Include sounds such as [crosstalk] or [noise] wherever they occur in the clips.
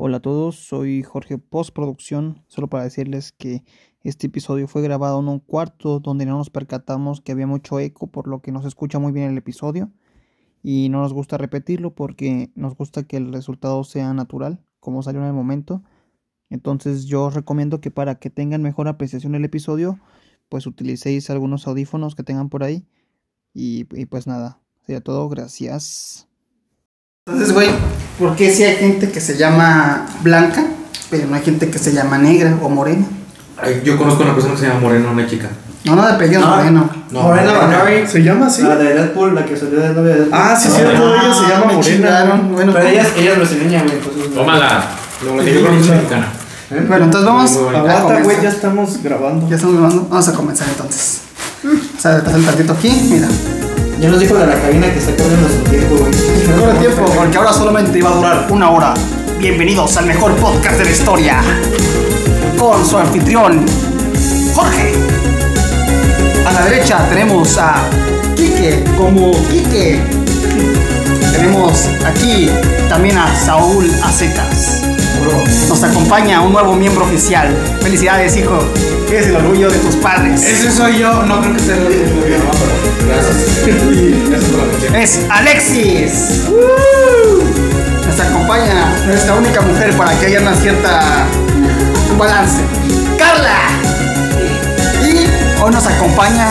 Hola a todos, soy Jorge Postproducción, solo para decirles que este episodio fue grabado en un cuarto donde no nos percatamos que había mucho eco, por lo que nos escucha muy bien el episodio y no nos gusta repetirlo porque nos gusta que el resultado sea natural, como salió en el momento. Entonces yo os recomiendo que para que tengan mejor apreciación del episodio, pues utilicéis algunos audífonos que tengan por ahí y, y pues nada, sería todo, gracias. Entonces, güey, ¿por qué si hay gente que se llama blanca, pero no hay gente que se llama negra o morena? Ay, yo conozco a una persona que se llama Moreno, una chica. No, no, de apellido No. moreno. No, Morena Morena. Bacari. ¿Se llama así? La de Deadpool, la que salió de novia de Deadpool. Ah, sí, No, cierto, no. ella se llama me Morena. chingaron. Bueno, Pero ella, ella es brasileña, güey. Entonces, Tómala. La que yo conozco es mexicana. bueno, entonces vamos Muy bonita. a Aguanta, güey, ya estamos grabando. Ya estamos grabando. Vamos a comenzar entonces. O sea, pasar el tantito aquí, mira. Ya nos dijo de la cabina que está corriendo su tiempo, güey. Tiempo, porque ahora solamente iba a durar una hora. Bienvenidos al mejor podcast de la historia. Con su anfitrión, Jorge. A la derecha tenemos a Quique, como Quique. Tenemos aquí también a Saúl Acetas. Nos acompaña un nuevo miembro oficial. Felicidades, hijo. Eres el orgullo de tus padres. Ese soy yo, no creo que sea el de mi mamá, pero gracias. [laughs] Es Alexis. Nos acompaña nuestra única mujer para que haya una cierta un balance. Carla. Y hoy nos acompaña,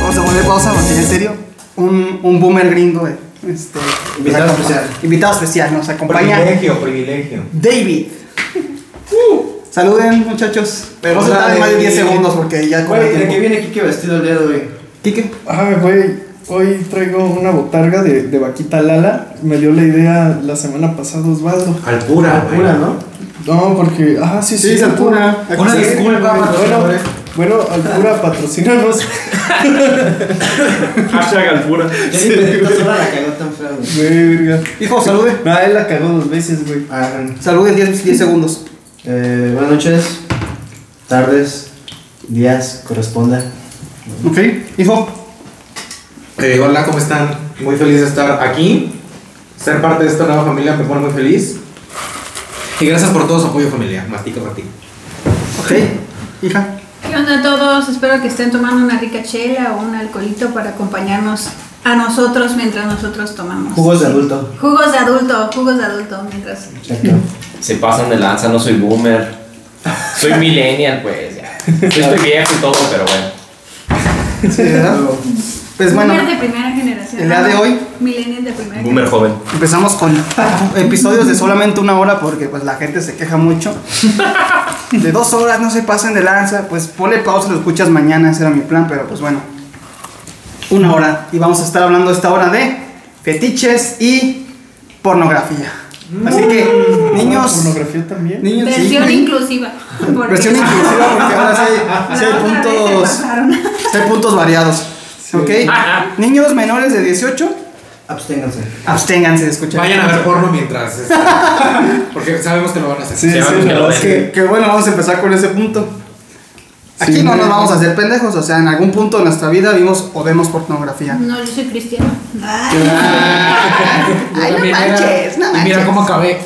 vamos a poner pausa porque en serio, un, un boomer gringo. eh, Este, Invitado nos especial. Invitado especial, nos acompaña Privilegio, privilegio. David. Saluden muchachos, pero no se tarden más de 10 David. segundos porque ya Güey, ¿de qué viene Kike vestido el día de hoy? Quique. Ah, güey, hoy traigo una botarga de, de vaquita Lala. Me dio la idea la semana pasada Osvaldo. Alpura, güey. Pura, ¿no? No, porque. Ah, sí, sí. Sí, se apura. Una disculpa, Bueno. Bueno, Alpura, patrocínanos. [laughs] Hashtag Alpura. Ya sola la cagó tan güey. Verga. Hijo, salude. No, él la cagó dos veces, güey. Ah, Salude en 10, 10 segundos. eh, buenas noches, tardes, días, corresponda. Ok, hijo. Eh, hola, ¿cómo están? Muy feliz de estar aquí. Ser parte de esta nueva familia me pone muy feliz. Y gracias por todo su apoyo familiar. Mastica, mastica. Ok, hija. ¿Qué onda a todos? Espero que estén tomando una rica chela o un alcoholito para acompañarnos a nosotros mientras nosotros tomamos. Jugos de adulto. Jugos de adulto, jugos de adulto mientras. Exacto. Se pasan de lanza, no soy boomer. Soy [laughs] millennial, pues. ya. Yo estoy viejo y todo, pero bueno. Sí, ¿verdad? Pues bueno, Boomer de primera generación. el día de hoy- Millennial de primera Boomer joven. empezamos con [laughs] episodios de solamente una hora porque pues la gente se queja mucho. De dos horas no se pasen de lanza, pues ponle pausa y lo escuchas mañana, ese era mi plan, pero pues bueno. Una hora. Y vamos a estar hablando esta hora de fetiches y pornografía. Así que, niños, Pornografía también. niños, sí, Versión inclusiva. Versión inclusiva porque ahora sí hay, hay puntos, sí hay puntos variados. ¿Ok? [laughs] Niños menores de 18, Absténganse. absténganse de escuchar. Vayan a ver porno mientras. este, [laughs] porque sabemos que lo van a hacer. Sí, sí, que lo es Que, que bueno, vamos a empezar con ese punto. Aquí Sí, no nos vamos a hacer pendejos, o sea, en algún punto de nuestra vida vimos o vemos pornografía. No, yo soy cristiano. Ay, [laughs] Ay, no Mira, manches, no y manches. Mira cómo acabé.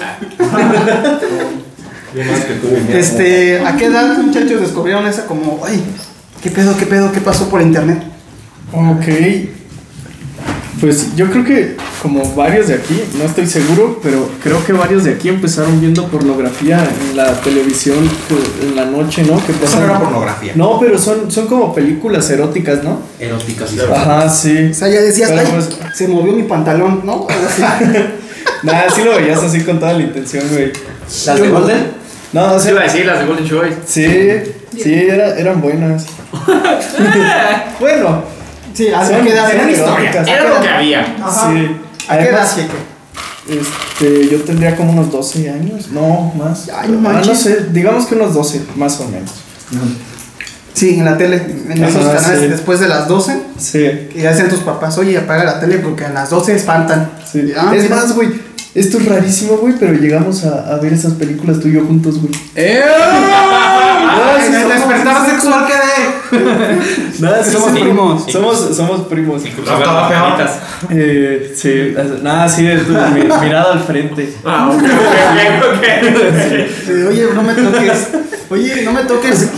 Yo más que tú, mi Este, ¿a qué edad muchachos descubrieron esa como, ay, qué pedo, qué pedo, qué pasó por internet? Ok. Pues yo creo que como varios de aquí, no estoy seguro, pero creo que varios de aquí empezaron viendo pornografía en la televisión que- en la noche, ¿no? Que Eso no pasan- era pornografía. No, pero son, son como películas eróticas, ¿no? Eróticas y Ajá, sí. O sea, ya decías, Pero ay, pues- se movió mi pantalón, ¿no? [laughs] Nada, sí lo veías así con toda la intención, güey. ¿Las de Golden? No, o Se sea, iba a decir las de Golden Choice. sí, sí, era- eran buenas. [laughs] [laughs] bueno, Sí, ¿a son, qué edad? eran ¿A qué históricas. Era lo que había. Ajá. Sí. ¿A qué edad? Este, yo tendría como unos 12 años, no, más. Ay, no Ah, no sé, digamos que unos 12, más o menos. Sí, en la tele, en esos canales sí. después de las 12, Sí, que decían tus papás, oye, apaga la tele porque a las 12 espantan. sí. Ah, es mira. más, güey, esto es rarísimo, güey, pero llegamos a, a ver esas películas tú y yo juntos, güey. Ay, despertar sexual que de. [laughs] Nada, sí, Somos sí. primos. Somos, somos primos. Eh, sí, nada, sí, tu- mi- mirada al frente. Ah, ok, ok, ok. Oye, no me toques. Oye, no me toques.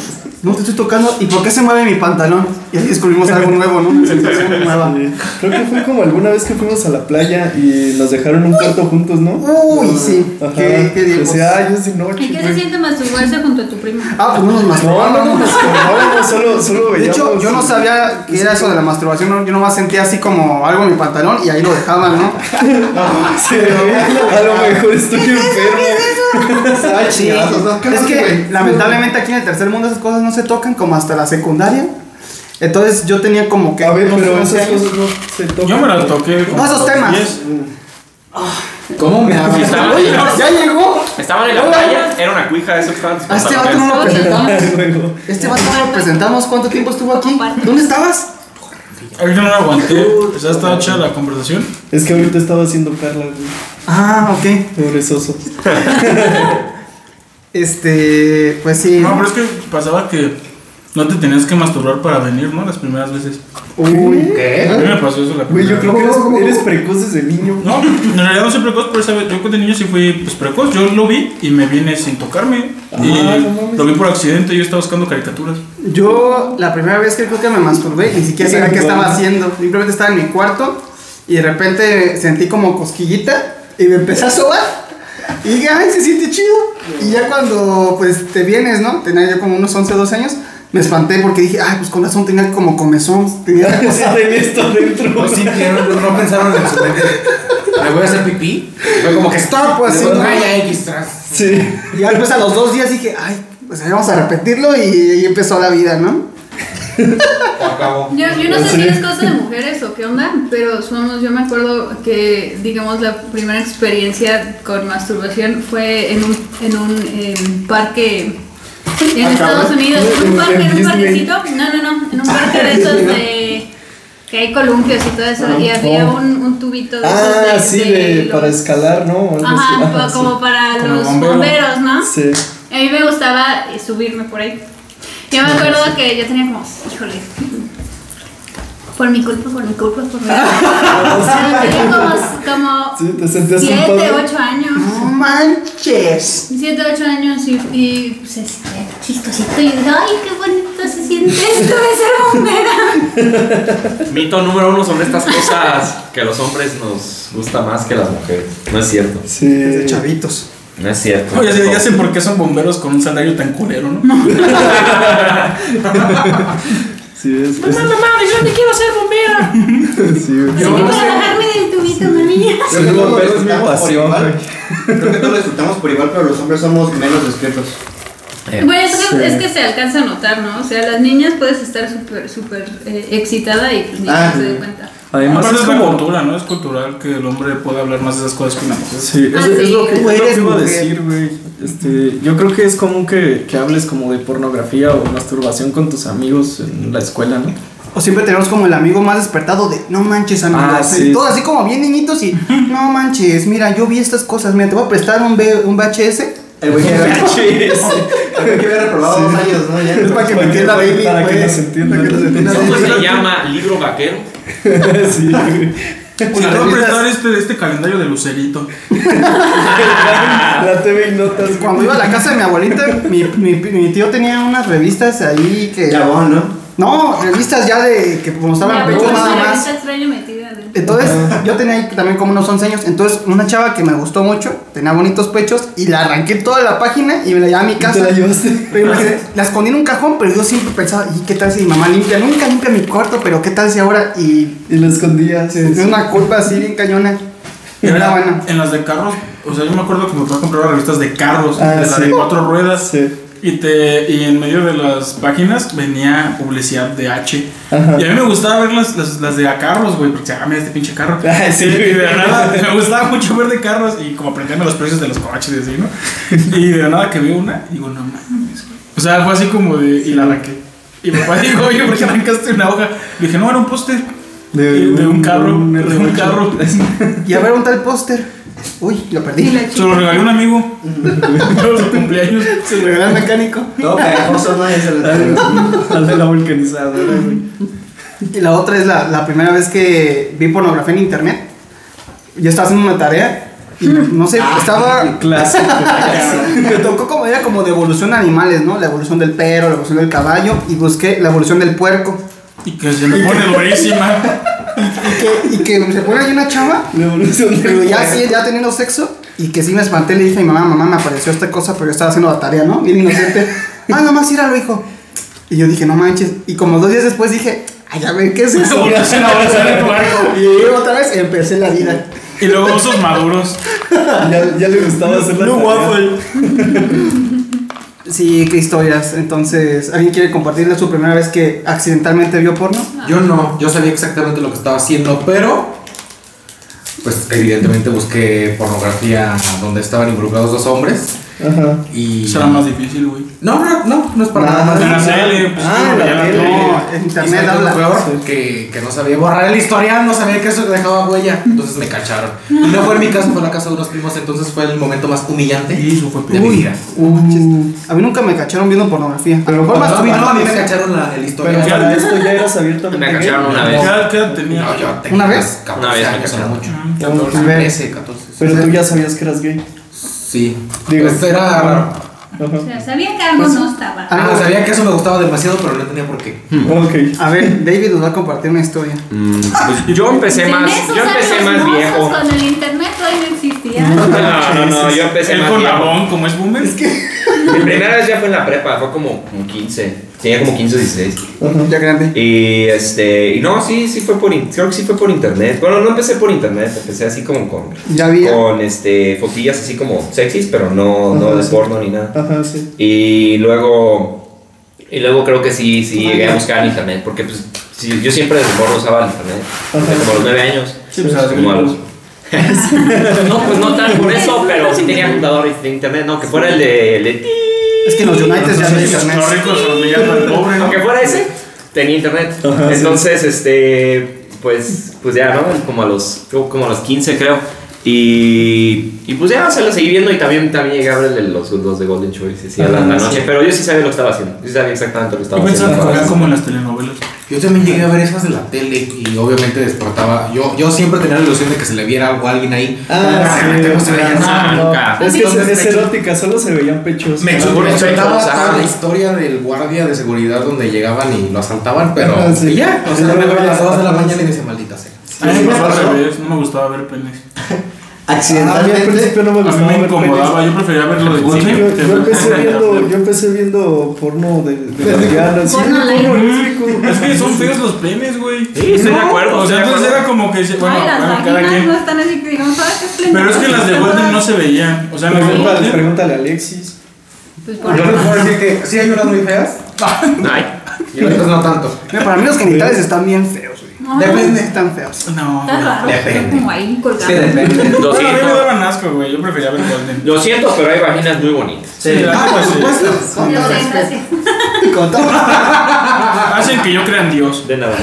No te estoy tocando. ¿Y por qué se mueve mi pantalón? Y ahí descubrimos algo nuevo, ¿no? Sensación nueva. Creo que fue como alguna vez que fuimos a la playa y nos dejaron un cuarto juntos, ¿no? Uy, sí. Ajá. Qué, qué tiempos. Decía, ay, es de noche. ¿Y qué se güey". siente masturbarse junto a tu prima? Ah, pues no nos No, no, masturbamos. no, no, solo, solo De veíamos. hecho, yo no sabía que era eso de la masturbación, ¿no? yo nomás sentía así como algo en mi pantalón y ahí lo dejaban, ¿no? [laughs] Sí, a lo mejor estoy [laughs] enfermo. [laughs] Sí. chingazos, ¿no? ¿Qué Es que lamentablemente aquí en el tercer mundo esas cosas no se tocan como hasta la secundaria. Entonces yo tenía como que. A ver, pero 11 esas cosas no se tocan. Yo me las toqué. No, esos temas. 10. ¿Cómo me Sí, estaban, Oye, ya llegó. estaban en la playa, era una cuija, eso que estaban A este vato no lo presentamos. [laughs] Este vato no lo presentamos. ¿Cuánto tiempo estuvo aquí? ¿Dónde estabas? Ahorita no lo aguanté. O sea, estaba hecha la conversación. Es que ahorita estaba haciendo Carla, güey. Ah, ok. Pobre soso. [laughs] [laughs] Este, pues sí. No, pero es que pasaba que no te tenías que masturbar para venir, ¿no? Las primeras veces. Uy, A mí me pasó eso la Güey, yo primera creo vez. que eres, eres precoz desde niño. No, en realidad no soy precoz, pero esa vez yo de niño sí fui pues, precoz. Yo lo vi y me vine sin tocarme. Ah, y no lo vi por accidente. Yo estaba buscando caricaturas. Yo la primera vez que creo que me masturbé, ni siquiera sabía qué estaba haciendo. Simplemente estaba en mi cuarto y de repente sentí como cosquillita y me empecé a sobar. Y dije, ay, se siente chido. Y ya cuando pues te vienes, ¿no? Tenía yo como unos 11 o 12 años. Me espanté porque dije, ay, pues con razón tenía como comezón. Tenía [laughs] Sí, esto dentro. No sintieron, no, no pensaron en su mente. ¿Me voy a hacer pipí? Fue como que stop, pues ya X tras. Sí. Y después a los dos días dije, ay, pues ahí vamos a repetirlo y ahí empezó la vida, ¿no? [laughs] Acabó. Yo, yo no sé Sí. si es cosa de mujeres o qué onda, pero somos, yo me acuerdo que, digamos, la primera experiencia con masturbación fue en un, en un em, parque en Estados Unidos. En- Un parque, en un parquecito. No, no, no. En un parque de esos de. que hay columpios y todo eso. y había oh. un, un tubito de Ah, esos de. sí, de, los- para escalar, ¿no? Ajá, sí. como para Como los bombero. bomberos, ¿no? Sí. A mí me gustaba eh, subirme por ahí. Yo me acuerdo que yo tenía como, híjole, por mi culpa, por mi culpa, por mi culpa. O sea, tenía como, como Sí, te sentías un 7, padre. 8 años. No manches. 7, 8 años y, y pues, este, chistosito. Y digo, ay, qué bonito se siente esto de ser bombera. [laughs] Mito número uno son estas cosas que a los hombres nos gusta más que a las mujeres. No es cierto. Sí. Desde chavitos. No es cierto. Oye, ya, ya sé por qué son bomberos con un salario tan culero, ¿no? [laughs] [laughs] Sí, es. es- Mamá, mamá, yo no quiero ser bombera. [laughs] sí, güey. Así que para bajarme del tubito, mami. Creo que todos es mi pasión. Creo que todos lo disfrutamos por igual, pero los hombres somos menos discretos. Eh, Bueno, es que, Sí. es que se alcanza a notar, ¿no? O sea, las niñas puedes estar súper, súper eh, excitada y pues ni Ah, se sí. den cuenta. Además, Aparte es la como. cultura, ¿no? Es cultural que el hombre pueda hablar más de esas cosas que una mujer. Sí, es, Ah, es sí. lo que, es Tú lo que eres iba a mujer. decir, güey. Este, yo creo que es común que, que hables como de pornografía o masturbación con tus amigos en la escuela, ¿no? O siempre tenemos como el amigo más despertado de no manches, amigo. Ah, sí. Todos así como bien niñitos y no manches, mira, yo vi estas cosas. Mira, te voy a prestar un, V- un VHS. [laughs] El güey que había, reprobado dos años, ¿no? Ya. Es para que me [laughs] entienda Bailey, para que nos entienda. Que nos entienda ¿Cómo se llama libro vaquero? [laughs] sí, güey. Si te voy a prestar este, este calendario de Lucerito. La TV y notas. Cuando iba a la casa de mi abuelita, mi, mi, mi tío tenía unas revistas ahí que. ¿no? No, revistas ya de que mostraban pues, nada más. Entonces, yo tenía ahí también como unos 11 años. Entonces, una chava que me gustó mucho, tenía bonitos pechos, y la arranqué toda la página y me la llevé a mi casa. ¿Te la llevaste? Pero la escondí en un cajón, pero yo siempre pensaba, ¿y qué tal si mi mamá limpia? Nunca limpia mi cuarto, pero ¿qué tal si ahora? Y Y la escondías. es una culpa así bien cañona. En, Era la- buena. en las de carros, o sea, yo me acuerdo que me fui a comprar revistas de carros, Ah, de la sí. de cuatro ruedas. Sí. Y, te, y en medio de las páginas venía publicidad de H. Ajá. Y a mí me gustaba ver las, las, las de a carros, güey, porque ah, mira este pinche carro. [laughs] Sí. Y de nada, me gustaba mucho ver de carros y como aprenderme los precios de los coches y así, ¿no? Y de nada que veo una, digo, no mames, güey. O sea, fue así como de. Y la arranqué. Y mi papá dijo, oye, ¿por qué arrancaste una hoja? Le dije, no, era un póster. De De, de un carro, de un R8. carro. Y a ver, un tal póster. Uy, lo perdí. Se lo regalé a un amigo. [laughs] Su cumpleaños. Se lo regaló al mecánico. Todo pegajoso, ¿no? Se [laughs] le Al de la vulcanizadora. Y la otra es la, la primera vez que vi pornografía en internet. Yo estaba haciendo una tarea y no sé, estaba. Clásico. [laughs] Me tocó como era como de evolución de animales, ¿no? La evolución del perro, la evolución del caballo y busqué la evolución del puerco. Y que se me pone durísima. Y que se pone ahí una chava, pero ya sí, ya teniendo sexo. Y que sí me espanté, le dije a mi mamá, mamá, me apareció esta cosa, pero yo estaba haciendo la tarea, ¿no? Bien inocente. [laughs] Ah, nomás íralo, hijo. Y yo dije, no manches. Y como dos días después dije, ay, a ver, ¿qué es eso? [laughs] Y otra vez empecé la vida. Y luego osos maduros. Ya, ya le gustaba hacer la tarea. [laughs] Sí, qué historias. Entonces, ¿alguien quiere compartirle su primera vez que accidentalmente vio porno? Yo no, yo sabía exactamente lo que estaba haciendo, pero pues evidentemente busqué pornografía donde estaban involucrados dos hombres Ajá. y Será más difícil, güey. no, no, no, no es para Nada nada En más. la tele, pues, Ah, la tele. No, internet ¿sabes qué es habla. lo peor? Que, que no sabía borrar el historial, no sabía que eso dejaba huella. Entonces me cacharon. Y no fue en mi casa, fue en la casa de unos primos, entonces fue el momento más humillante Y eso fue de mi vida. A mí nunca me cacharon viendo pornografía. A lo mejor más No, no, a mí me cacharon la, el Pero historial. para esto ya eras abiertamente. Me cacharon una vez. ¿Qué edad- tenía? No, yo tengo ¿Una vez? 14 Una vez me cacharon. mucho. Mm, 14. 13, 14. Pero tú ya sabías que eras gay. Sí. Digo, Pues era raro. O sea, sabía que algo no estaba. Ah, sabía que eso me gustaba demasiado, pero no entendía por qué. Ok. A ver, David nos va a compartir una historia. Mm, pues yo empecé más, yo empecé más viejo. Cuando el internet todavía no existía. No, no, no, yo empecé Él más con viejo. labón, como es boomer. Mi primera vez ya fue en la prepa, fue como, como 15. Tenía como 15 o 16. Ya grande. Y este, y no, sí, sí fue por, creo que sí fue por internet. Bueno, no empecé por internet, empecé así como con, Ya había. con este, fotillas así como sexys, pero no, no de sí. porno ni nada. Ajá, sí. Y luego, y luego creo que sí, sí llegué a buscar en internet, porque pues sí, yo siempre desde morro usaba el internet, desde como a los 9 años. Sí, pues, como a los... no, pues no tan por eso, [laughs] pero sí tenía computador de internet, no, que fuera el de, el de. Es que en los United ya no hay Los internet. ricos humillando al pobre, ¿no? Aunque fuera ese, tenía internet. Ajá, sí. Entonces, este, pues, pues ya, ¿no? Como a los, como a los 15, creo. Y, y pues ya se lo seguí viendo y también, también llegué a ver el de los, los de Golden Choice, sí, a la, noche. Pero yo sí sabía lo que estaba haciendo. Yo sí sabía exactamente lo que estaba Yo pensaba que haciendo. como en las telenovelas. Yo también llegué a ver esas de la tele y obviamente despertaba. Yo, yo siempre tenía la ilusión de que se le viera algo a alguien ahí. Ah, Realmente sí. no se veía nada. No, nunca. Es que Entonces, es, erótica, solo se veían pechos. Me, toda la historia del guardia de seguridad donde llegaban y lo asaltaban, pero Ajá, sí. y ya, o sea, me a las 2 de la mañana y dice maldita sea. Al revés, no me gustaba ver penes. [laughs] A mí al Accidentalmente. principio no me A mí gustaba me ver incomodaba, yo prefería verlo de cine. Yo, empecé viendo, yo empecé viendo porno de, de lesbianas. Porno. Es que son feos los penes, güey. Sí, estoy de acuerdo. O sea, entonces acuerdo. era como que, bueno, Ay, las bueno, cada quien. no están así que digamos, ¿sabes qué esplendor? Pero es que las de Golden no se veían. O sea, las de Pregúntale, a Alexis. Pues por Yo les puedo decir que sí hay unas muy feas [laughs] Ay, y otras no tanto. Mira, para mí los genitales están bien feos, güey. No. Depende, están feos. No. Está raro, Depende. como ahí. Sí, depende. lo Bueno, a mí me siento. daban asco, güey. Yo prefería ver Golden. Lo siento, pero hay vaginas muy bonitas. Sí, Ah, por sí. supuesto. Con todo respeto. Con todo Hacen que yo crea en Dios. De nada.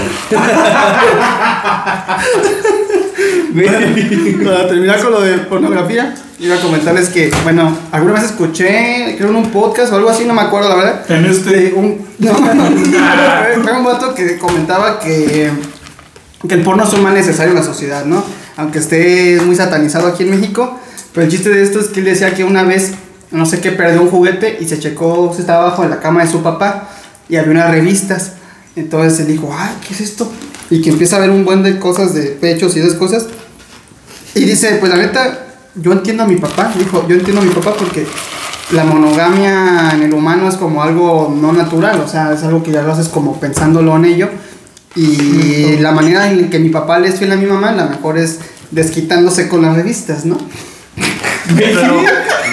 Para terminar con lo de pornografía, iba a comentarles que, bueno, alguna vez escuché, creo en un podcast o algo así, no me acuerdo la verdad. En este. de un, no, fue un vato que comentaba que, que el porno mal necesario en la sociedad, ¿no? Aunque esté muy satanizado aquí en México. Pero el chiste de esto es que él decía que una vez, no sé qué, perdió un juguete y se checó, se estaba abajo de la cama de su papá y había unas revistas. Entonces él dijo, ay, ¿qué es esto? Y que empieza a ver un buen de cosas de pechos y esas cosas. Y dice, pues la neta, yo entiendo a mi papá, dijo, yo entiendo a mi papá porque la monogamia en el humano es como algo no natural, o sea, es algo que ya lo haces como pensándolo en ello. Y la manera en que mi papá le es fiel a mi mamá, la mejor es desquitándose con las revistas, ¿no? Pero,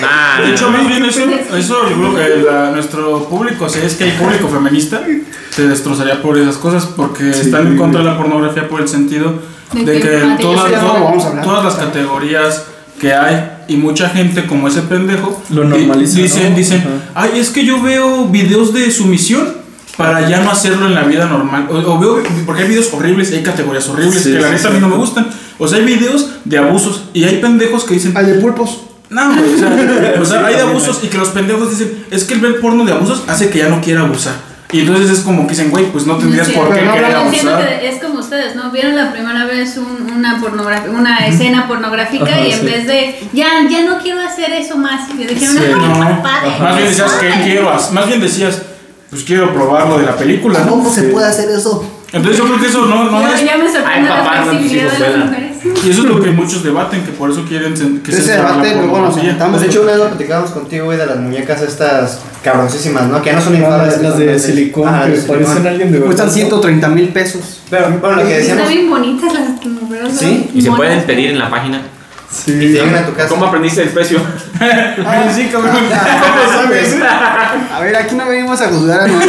Nah, de hecho, más bien eso, gru- eh, la- nuestro público, si es que hay público feminista, se destrozaría por esas cosas porque están en contra de la pornografía por el sentido De de que que todas, lo vamos a hablar. todas las categorías que hay y mucha gente como ese pendejo Lo di- normaliza, dicen ¿no? dicen ay es que yo veo videos de sumisión para ya no hacerlo en la vida normal o, o veo porque hay videos horribles y hay categorías horribles Sí, que la sí, neta a mí no me gustan O sea, hay videos de abusos y hay pendejos que dicen, Al de pulpos. no, güey, o sea, [laughs] o sea, hay de abusos y que los pendejos dicen, es que el ver porno de abusos hace que ya no quiera abusar. Y entonces es como que dicen, güey, pues no tendrías Sí, por qué no, querer abusar. que es como ustedes, ¿no? Vieron la primera vez un- una pornografía, una escena pornográfica Ajá, y en sí. vez de ya, ya no quiero hacer eso más, y dijeron, Sí, "Ay, No, está padre". más bien decías, ¿qué quiero? hacer? Más bien decías, pues quiero probar lo de la película, ¿no? ¿Cómo se puede hacer eso? Entonces yo creo que eso no, no Ya, es... ya me sorprende Ay, papá, la no, flexibilidad hijos de las mujeres. Y eso es lo que muchos debaten, que por eso quieren que Ese la debate pornografía. sentamos. Pues de hecho, una vez lo platicábamos contigo, güey, de las muñecas estas cabroncísimas, ¿no? Que ya no son Ah, infames. las, de de- silicón Ah, que parecen alguien de verdad. Cuestan 130 mil pesos. Pero, bueno, lo que Están decíamos, bien bonitas las mujeres. Sí, Y se pueden pedir en la página. Y te Sí. llegan a tu casa. ¿Cómo aprendiste el precio? [laughs] Ay, sí, cabrón. ¿Cómo sabes? [laughs] A ver, aquí no venimos a juzgar a nadie.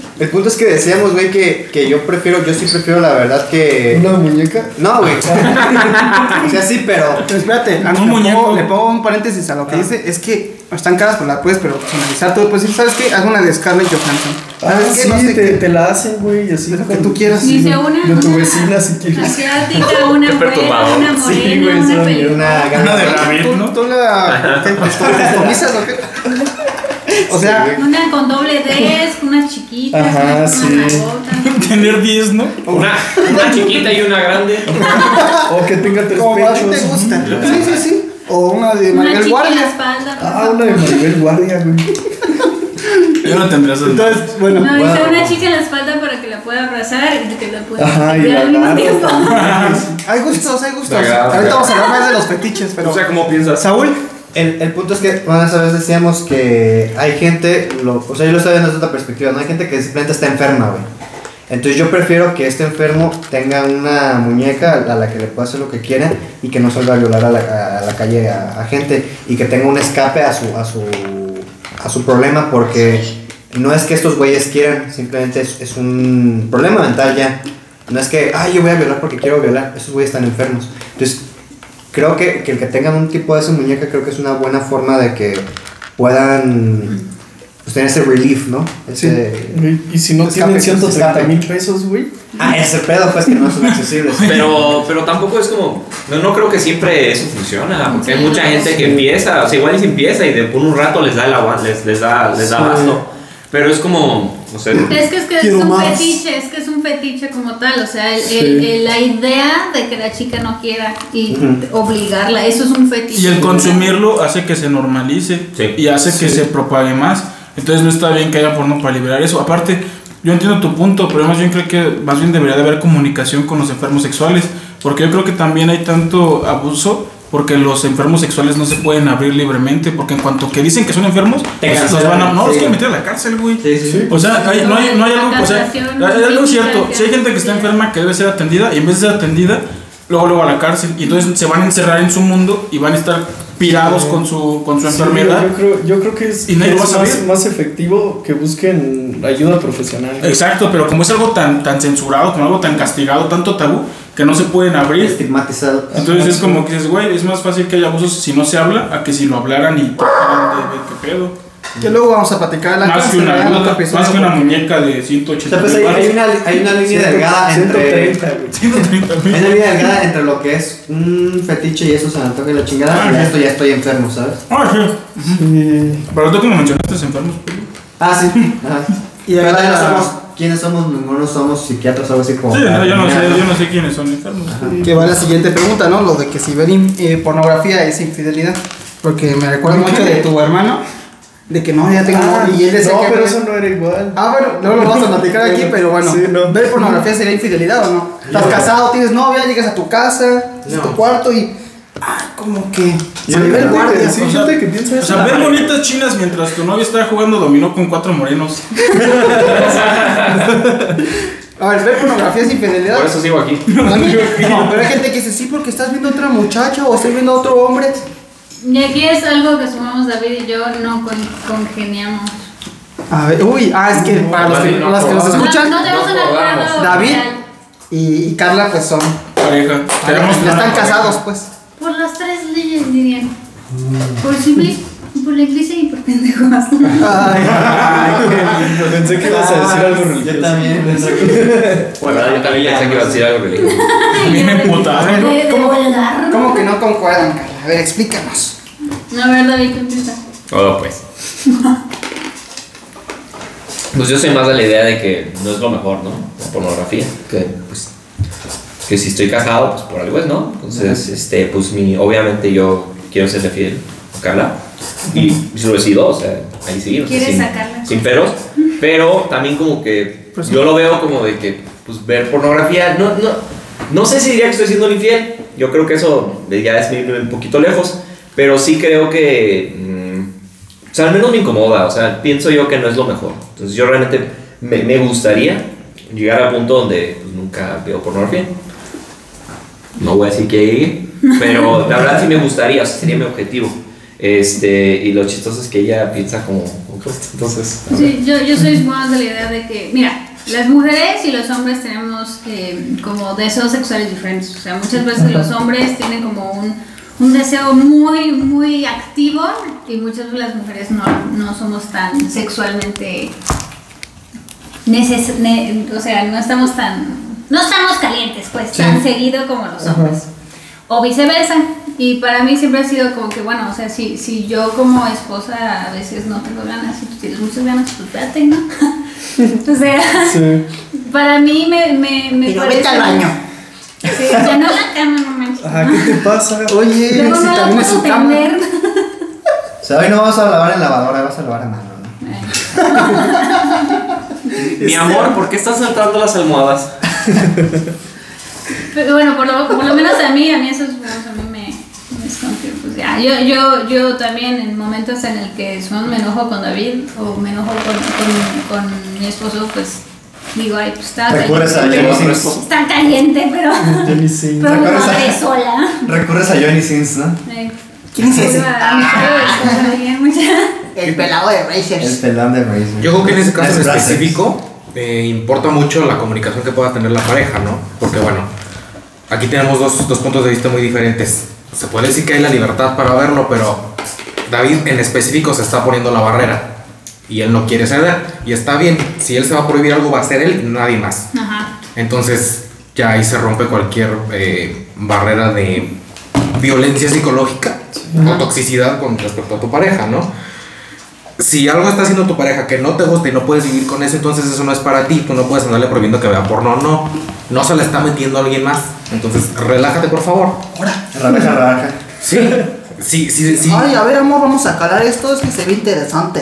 [laughs] El punto es que decíamos, güey, que, que yo prefiero, yo sí prefiero la verdad que... Una muñeca. No, güey. [laughs] o sea, sí, pero... Pero espérate, antes Un le, muñeco. pongo, le pongo un paréntesis a lo que dice. Es que están caras, pues la puedes pero personalizar. Tú puedes decir, ¿sabes qué? Haz una de Scarlett Johansson. Ah, ¿Sabes qué? sí, No sé te, te la hacen, güey, así. Lo que tú quieras. Dice una. De tu vecina, si quieres. Asiática, una perturbador. una Sí, morena, güey, una. Una de Rabbit, ¿Tú, ¿no? tú la ¿qué, [laughs] customizas o qué? O sea, Una con doble D, unas chiquitas, Ajá, una, sí. una nalgota. [laughs] Tener 10, ¿no? Una, una chiquita y una grande. [laughs] O que tenga tres como pechos. te gusta. Sí, sí, sí. O una de Una Maribel chica en la Guardia. espalda. Ah, una de Maribel Guardia, güey. Yo no tendría esas. Entonces, bueno. No, dice Bueno. una chica en la espalda para que la pueda abrazar y que la pueda Ajá, y la al mismo agarra tiempo. Hay gustos, hay gustos. Ahorita vamos a hablar más de los fetiches, pero. O sea, ¿cómo piensas? Saúl, El, el punto es que, bueno, esa vez decíamos que hay gente, lo, o sea, yo lo estaba viendo desde otra perspectiva, ¿no? Hay gente que simplemente está enferma, güey. Entonces yo prefiero que este enfermo tenga una muñeca a la que le pueda hacer lo que quiera y que no salga a violar a la, a la calle a, a gente y que tenga un escape a su, a su, a su problema porque no es que estos güeyes quieran, simplemente es, es un problema mental ya. No es que, ay, yo voy a violar porque quiero violar, esos güeyes están enfermos. Entonces creo que, que el que tengan un tipo de esa muñeca creo que es una buena forma de que puedan pues, tener ese relief, ¿no? Ese... Güey, Y si no Escape, tienen 130 escape. mil pesos, güey. Ah, ese pedo pues que no son accesibles. [laughs] Pero, pero tampoco es como. No, no creo que siempre eso funciona. Porque hay Sí, mucha gente que sí. empieza. O sea, igual y se empieza y de por un rato les da el agua, les, les da, les da Sí. abasto. Pero es como. No sé. Es que es que es un más. fetiche, es que es un fetiche como tal, o sea, el- Sí. el- el- la idea de que la chica no quiera y obligarla, eso es un fetiche. Y el consumirlo hace que se normalice Sí. y hace que Sí. se propague más. Entonces no está bien que haya porno para liberar eso. Aparte, yo entiendo tu punto, pero más bien creo que más bien debería de haber comunicación con los enfermos sexuales. Porque yo creo que también hay tanto abuso porque los enfermos sexuales no se pueden abrir libremente. Porque en cuanto que dicen que son enfermos, Te pues, los van a, no, los quieren meter a la cárcel, güey. Sí, sí, sí. O sea, hay- no, hay, no hay algo, o sea, hay algo cierto. Si hay gente que está enferma que debe ser atendida y en vez de ser atendida, luego luego a la cárcel y entonces se van a encerrar en su mundo y van a estar pirados con su con su Sí, enfermedad. yo, creo, yo creo que es, Y nadie que lo es va a más, saber. más efectivo que busquen ayuda profesional. Exacto, pero como es algo tan tan censurado, como algo tan castigado, tanto tabú que no se pueden abrir. Estigmatizado. Entonces es como que dices, güey, es más fácil que haya abusos si no se habla a que si lo hablaran y tocaran de, de qué pedo. que luego vamos a platicar la Más que una, ¿verdad? En otro más que una muñeca de O 180 sea, pues hay, hay una, hay una línea delgada entre... 130, güey. 130 mil. Hay una línea delgada entre lo que es un fetiche y eso se me antoja la chingada Ah, y sí. esto ya estoy enfermo, ¿sabes? Ah, sí. Sí. Pero tú como mencionaste enfermos, pues, Ah, sí. Ajá. [laughs] Y Pero ahora- no somos, ¿quiénes somos? Ninguno somos psiquiatras o algo así como... Sí, no, yo no sé, yo no sé quiénes son enfermos. Que va la siguiente pregunta, ¿no? Lo de que si ver eh, pornografía es infidelidad. Porque me recuerda mucho de tu hermano, de que no, ya tengo Ah, y él decía no, que. pero eso no era igual. Ah, bueno, no lo vamos a platicar aquí, [laughs] pero bueno, Sí, no. ver pornografía sería infidelidad o no. Estás casado, tienes novia, llegas a tu casa, es tu cuarto y. Ah, como que. Y hay gente guardia. que- Sí, o sea, gente que piensa O eso. sea, ver bonitas chinas mientras tu novia está jugando dominó con cuatro morenos. [laughs] A ver, ver pornografía es infidelidad. Por eso sigo aquí. [laughs] No, pero hay gente que dice, sí, porque estás viendo a otra muchacha o estoy viendo a otro hombre. Y aquí es algo que sumamos David y yo no con- congeniamos. A ver, uy, ah, es que para los que, no, las que nos no, escuchan, no, tenemos un. David y, y Carla, pues son. Pareja. Ya están pareja. casados, pues. Por las tres leyes, dirían. Por simple. Por la iglesia y por pendejos. [laughs] [laughs] Pensé que ibas a decir algo religioso. Yo también. Bueno, yo también pensé que iba a decir algo religioso. Bien emputado. De, de volar. ¿Cómo que no concuerdan, Carla? A ver, explícanos. A ver, David, ¿qué empieza? Hola, pues. Pues yo soy más de la idea de que no es lo mejor, ¿no? La pornografía. Que, pues, que si estoy casado, pues por algo es, ¿no? Entonces, este, pues mi, obviamente yo quiero serle fiel a Carla. Y si lo he sido, o sea, ahí sí. o sea, ¿Quieres sin, sacarla? sin peros. Pero también como que yo lo veo como de que, pues ver pornografía, no, no, no sé si diría que estoy siendo infiel. Yo creo que eso ya es un poquito lejos. Pero sí creo que... mm, o sea, al menos me incomoda. O sea, pienso yo que no es lo mejor. Entonces yo realmente me, me gustaría llegar al punto donde pues, nunca veo pornografía. No voy a decir que llegue, pero la verdad sí me gustaría, o sea, sería mi objetivo. Este, y lo chistoso es que ella piensa como [laughs] entonces. Sí, yo, yo soy más de la idea de que, mira, las mujeres y los hombres tenemos eh, como deseos sexuales diferentes. O sea, muchas veces los hombres tienen como un, un deseo muy, muy activo y muchas veces las mujeres no, no somos tan sexualmente neces ne- o sea, no estamos tan, no estamos calientes, pues, tan seguido como los hombres. O viceversa. Y para mí siempre ha sido como que, bueno, o sea, si, si yo como esposa a veces no tengo ganas y tú tienes muchas ganas, pues date, ¿no? [laughs] o sea, Sí. para mí me, me, me Pero vete al baño. Sí, ya no la cama, no manches. Ajá, ¿qué te pasa? Oye, Luego si no también es puedo su cama. o sea, hoy no vas a lavar en lavadora, vas a lavar a mano, ¿no? [laughs] Mi amor, ¿por qué estás saltando las almohadas? Pero bueno, por lo, por lo menos a mí, a mí esos juegos a mí me, me que, pues ya, yo, yo, yo también en momentos en el que son, me enojo con David o me enojo con, con, con mi esposo, pues digo, ay, pues está Recurres a caliente. Johnny Sins. Está caliente, pero, Johnny [laughs] Sins. pero me ¿Recuerdas a- sola. Recurres a Johnny Sins, ¿no? Eh, ¿Quién es ese? a mi juego de mucha- El pelado de El Razer. Yo creo que en ese caso en específico eh, importa mucho la comunicación que pueda tener la pareja, ¿no? Porque bueno, aquí tenemos dos, dos puntos de vista muy diferentes. Se puede decir que hay la libertad para verlo, pero David en específico se está poniendo la barrera y él no quiere ceder. Y está bien, si él se va a prohibir algo va a ser él y nadie más. Ajá. Entonces ya ahí se rompe cualquier eh, barrera de violencia psicológica o toxicidad con respecto a tu pareja, ¿no? Si algo está haciendo tu pareja que no te gusta y no puedes vivir con eso, entonces eso no es para ti. Tú no puedes andarle prohibiendo que vea porno, no. No se le está metiendo a alguien más. Entonces relájate, por favor. Raja, raja. Sí, sí, sí, sí. Ay, a ver, amor, vamos a calar esto, es que se ve interesante.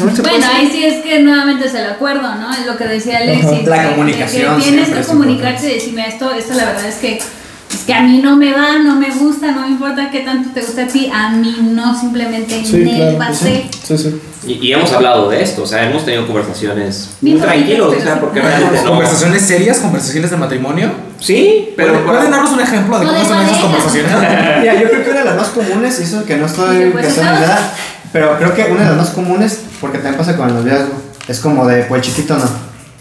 A ver, ¿se puede Bueno, ahí sí es que nuevamente es el acuerdo, ¿no? Es lo que decía Alexis. La que- comunicación Que tienes que comunicarte y decirme esto, esto la verdad es que, que a mí no me va, no me gusta, no me importa qué tanto te gusta a ti, a mí no, simplemente Sí, me claro. pasé. Sí, sí. Y, y hemos hablado de esto, o sea, hemos tenido conversaciones muy tranquilos, o sea, porque realmente no. ¿Conversaciones serias? ¿Conversaciones de matrimonio? Sí, pero. ¿Pueden, pueden darnos un ejemplo de cómo son esas conversaciones? [laughs] Mira, yo creo que una de las más comunes, y eso que no estoy pues, pero creo que una de las más comunes, porque también pasa con el noviazgo, es como de, pues chiquito no,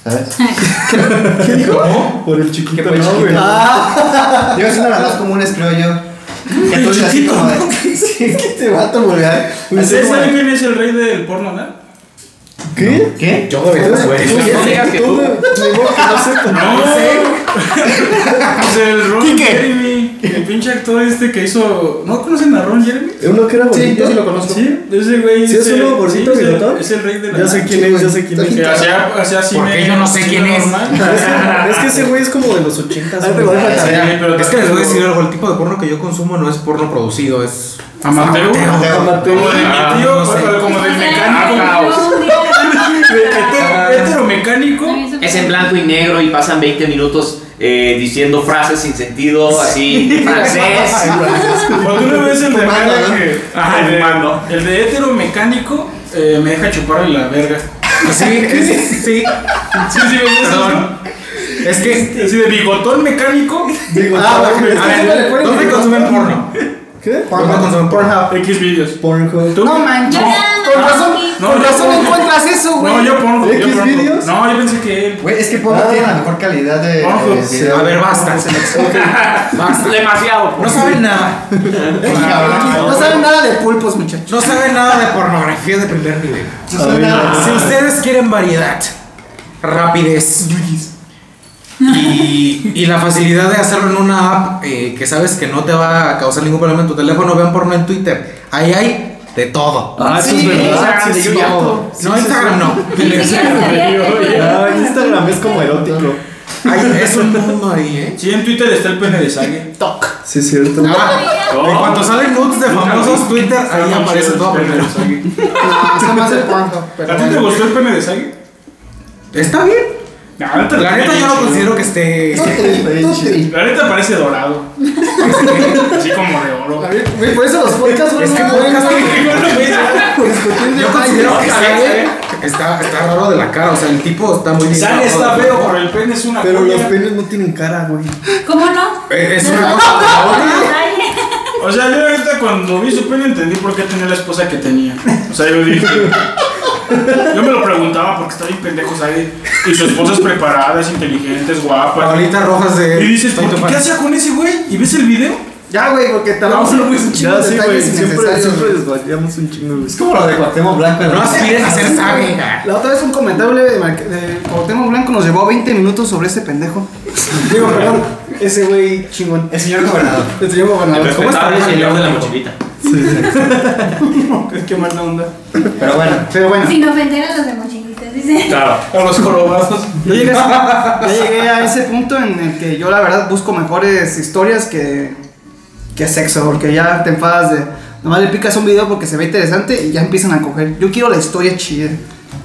¿sabes? [laughs] ¿Qué dijo? Por el chiquito, no, chiquito. güey. Ah, Digo, es una de las más comunes, creo yo. [laughs] Que tú dices así como de, sí, que te va a vulgar. ¿Ustedes saben quién es el rey del porno, no? ¿Qué? ¿Qué? Yo de güey. No digas que tú. no. [laughs] No, Pues el Ron Jeremy, el pinche actor este que hizo. ¿No conocen a Ron Jeremy? ¿Uno que era Sí, bonito? yo sí lo conozco. Sí, ese güey. ¿Sí es ese- uno gordito, sí, es el- bigotón? Es el rey de la. Ya sé quién es, ya sé quién es. Que hacía. Porque yo no sé quién es. normal. [laughs] Es que ese güey es como de los ochentas. Sí, Es que les voy a decir algo, el tipo de porno que yo consumo no es porno producido, es Amateur. Amateur. Como de mi Ah, tío, sé. como del sea, mecánico. Día- Hetero- Heteromecánico. Es en blanco y negro y pasan 20 minutos eh, diciendo frases sin sentido, así, en francés. Cuando uno ves el de Fumando, verga ¿no? que. Ajá, el. El de heteromecánico eh, me deja chuparle la verga. Sí, [laughs] es- sí. Sí, sí, Perdón. Es que. Así de bigotón mecánico. Digo, Ah, ¿dónde consumen porno? ¿Qué? ¿Dónde consumen porno? X videos. Pornhub. No manches. Con razón, No, con razón pongo. encuentras eso, güey. No, yo pongo. ¿X videos? No, yo pensé que él. Güey, es que Pornhub Ah. tiene la mejor calidad de, Pornhub, sí. A ver, basta. [laughs] Basta. Demasiado. No saben nada. [laughs] No saben saben nada de pulpos, muchachos. No saben nada de pornografía de primer nivel. No saben nada. Si ustedes quieren variedad, rapidez y, y la facilidad de hacerlo en una app eh, que sabes que no te va a causar ningún problema en tu teléfono, vean porno en Twitter. Ahí hay de todo. Ah, eso es verdad. Instagram, sí, de sí. No, Instagram no. [laughs] [laughs] Ah, Instagram es como erótico. Ahí es un mundo ahí, ¿eh? Sí, en Twitter está el pene de Sage. Sí, es cierto. Ah, en cuanto salen nudes de famosos Twitter, ahí aparece todo primero. No, está más el ¿A ti te gustó el pene de Sage? Está bien. La neta yo no considero que esté... La neta parece dorado. [laughs] Así como de oro. A ver, güey, Por eso los podcasts, güey, Es que no pueden podcast- discutir Yo considero que. Sage está, está raro de la cara, o sea, el tipo está muy bien. Sage está feo, pero el pene es una Pero los penes no tienen cara, güey. ¿Cómo no? Eh, Es una cosa. O sea, yo ahorita cuando vi su pene entendí por qué tenía la esposa que tenía. O sea, yo dije. [laughs] Yo me lo preguntaba porque está bien pendejo, ¿sabes? Y su esposa es preparada, es inteligente, es guapa. Paulita Rojas de. Y dices, Tito ¿por qué. ¿qué hacía con ese güey? ¿Y ves el video? Ya, güey, porque te hablamos No, no, un chingo Ya, de sí, güey. detalles Siempre, siempre desvariamos un chingo, güey. Es como lo de Cuauhtémoc Blanco. No aspires a ser Sage. La otra vez un comentario leve de, Mar- de Cuauhtémoc Blanco nos llevó 20 minutos sobre ese pendejo. Digo, perdón, [laughs] ese güey chingón. El señor gobernador. El señor gobernador. ¿Cómo está? Respetable señor de la mochilita. [laughs] Qué mala onda. Pero bueno, pero bueno. Sin ofender a los de mochilitas, dice. Claro. A los jorobados. Yo llegué, a, [laughs] ya llegué a ese punto en el que yo la verdad busco mejores historias que, que sexo, porque ya te enfadas de... Nomás le picas un video porque se ve interesante y ya empiezan a coger. Yo quiero la historia chida.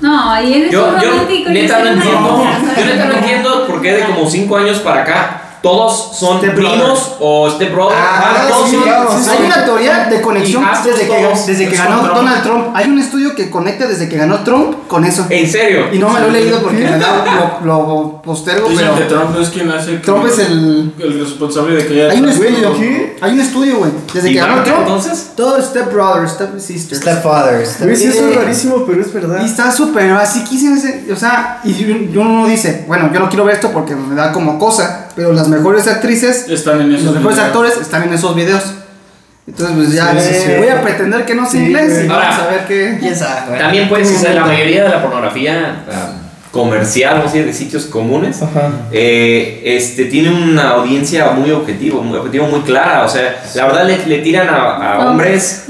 No, y eres Yo, un yo romántico. y neta no entiendo. Yo neta no entiendo por qué de como 5 años para acá todos son Step primos o step brothers. Ah, todos sí, son- sí, Hay una teoría de conexión desde que, desde que ganó Trump. Donald Trump. Hay un estudio que conecta desde que ganó Trump con eso. En serio. Y no me lo he leído porque me [laughs] da, lo, lo postergo, Dicen que pero Trump es quien hace. Trump es el... el responsable de que haya. Hay un estudio. Hay un estudio, güey. Desde ¿Y que ganó Trump. entonces? Todo step brothers, step sisters. Stepfathers. Güey, sí, eso es rarísimo, pero es verdad. Y está súper, así quise ese, o sea, y uno dice, bueno, yo no quiero ver esto porque me da como cosa, pero las mejores actrices, Están en los esos mejores videos. actores están en esos videos. Entonces, pues ya, Sí, sí, voy sí. a pretender que no sé Sí, inglés y vamos a ver qué. ¿Quién sabe, güey? También puede ser la mayoría de la pornografía ah, comercial, vamos a decir, de sitios comunes. Eh, este, tiene una audiencia muy objetivo, muy objetivo, muy clara. O sea, la verdad le, le tiran a, a hombres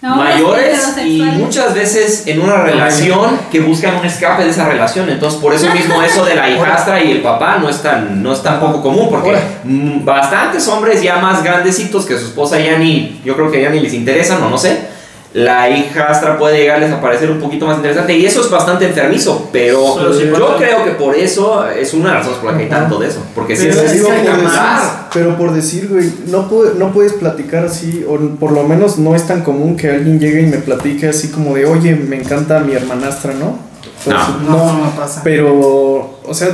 No, mayores y muchas veces en una relación que buscan un escape de esa relación. Entonces, por eso mismo [laughs] eso de la hijastra y el papá no es tan, no es tan poco común, porque mm, bastantes hombres ya más grandecitos que su esposa ya ni, yo creo que ya ni les interesan o no sé. La hijastra puede llegarles a parecer un poquito más interesante y eso es bastante enfermizo, pero Pero sí yo creo que por eso es una de las razones por la que hay tanto de eso, porque si Pero, es, digo, por decir, pero por decir, güey, no, puede- no puedes platicar así, o por lo menos no es tan común que alguien llegue y me platique así como de, oye, me encanta mi hermanastra, ¿no? Entonces, No, no pasa. Pero, o sea,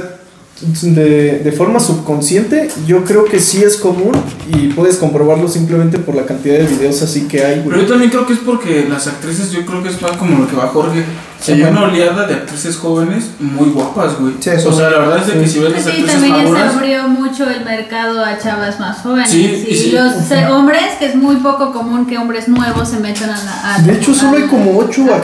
de, de forma subconsciente, yo creo que sí es común y puedes comprobarlo simplemente por la cantidad de videos así que hay, Pero güey. yo también creo que es porque las actrices, yo creo que es más como lo que va Jorge. Se hay Ajá. una oleada de actrices jóvenes muy guapas, güey. Sí, eso. o sea, la verdad es de que si ves las Sí, actrices también ya se maduras. abrió mucho el mercado a chavas más jóvenes. Sí, y y sí. los eh, hombres, que es muy poco común que hombres nuevos se metan a la. a- De hecho, solo hay como ocho actores.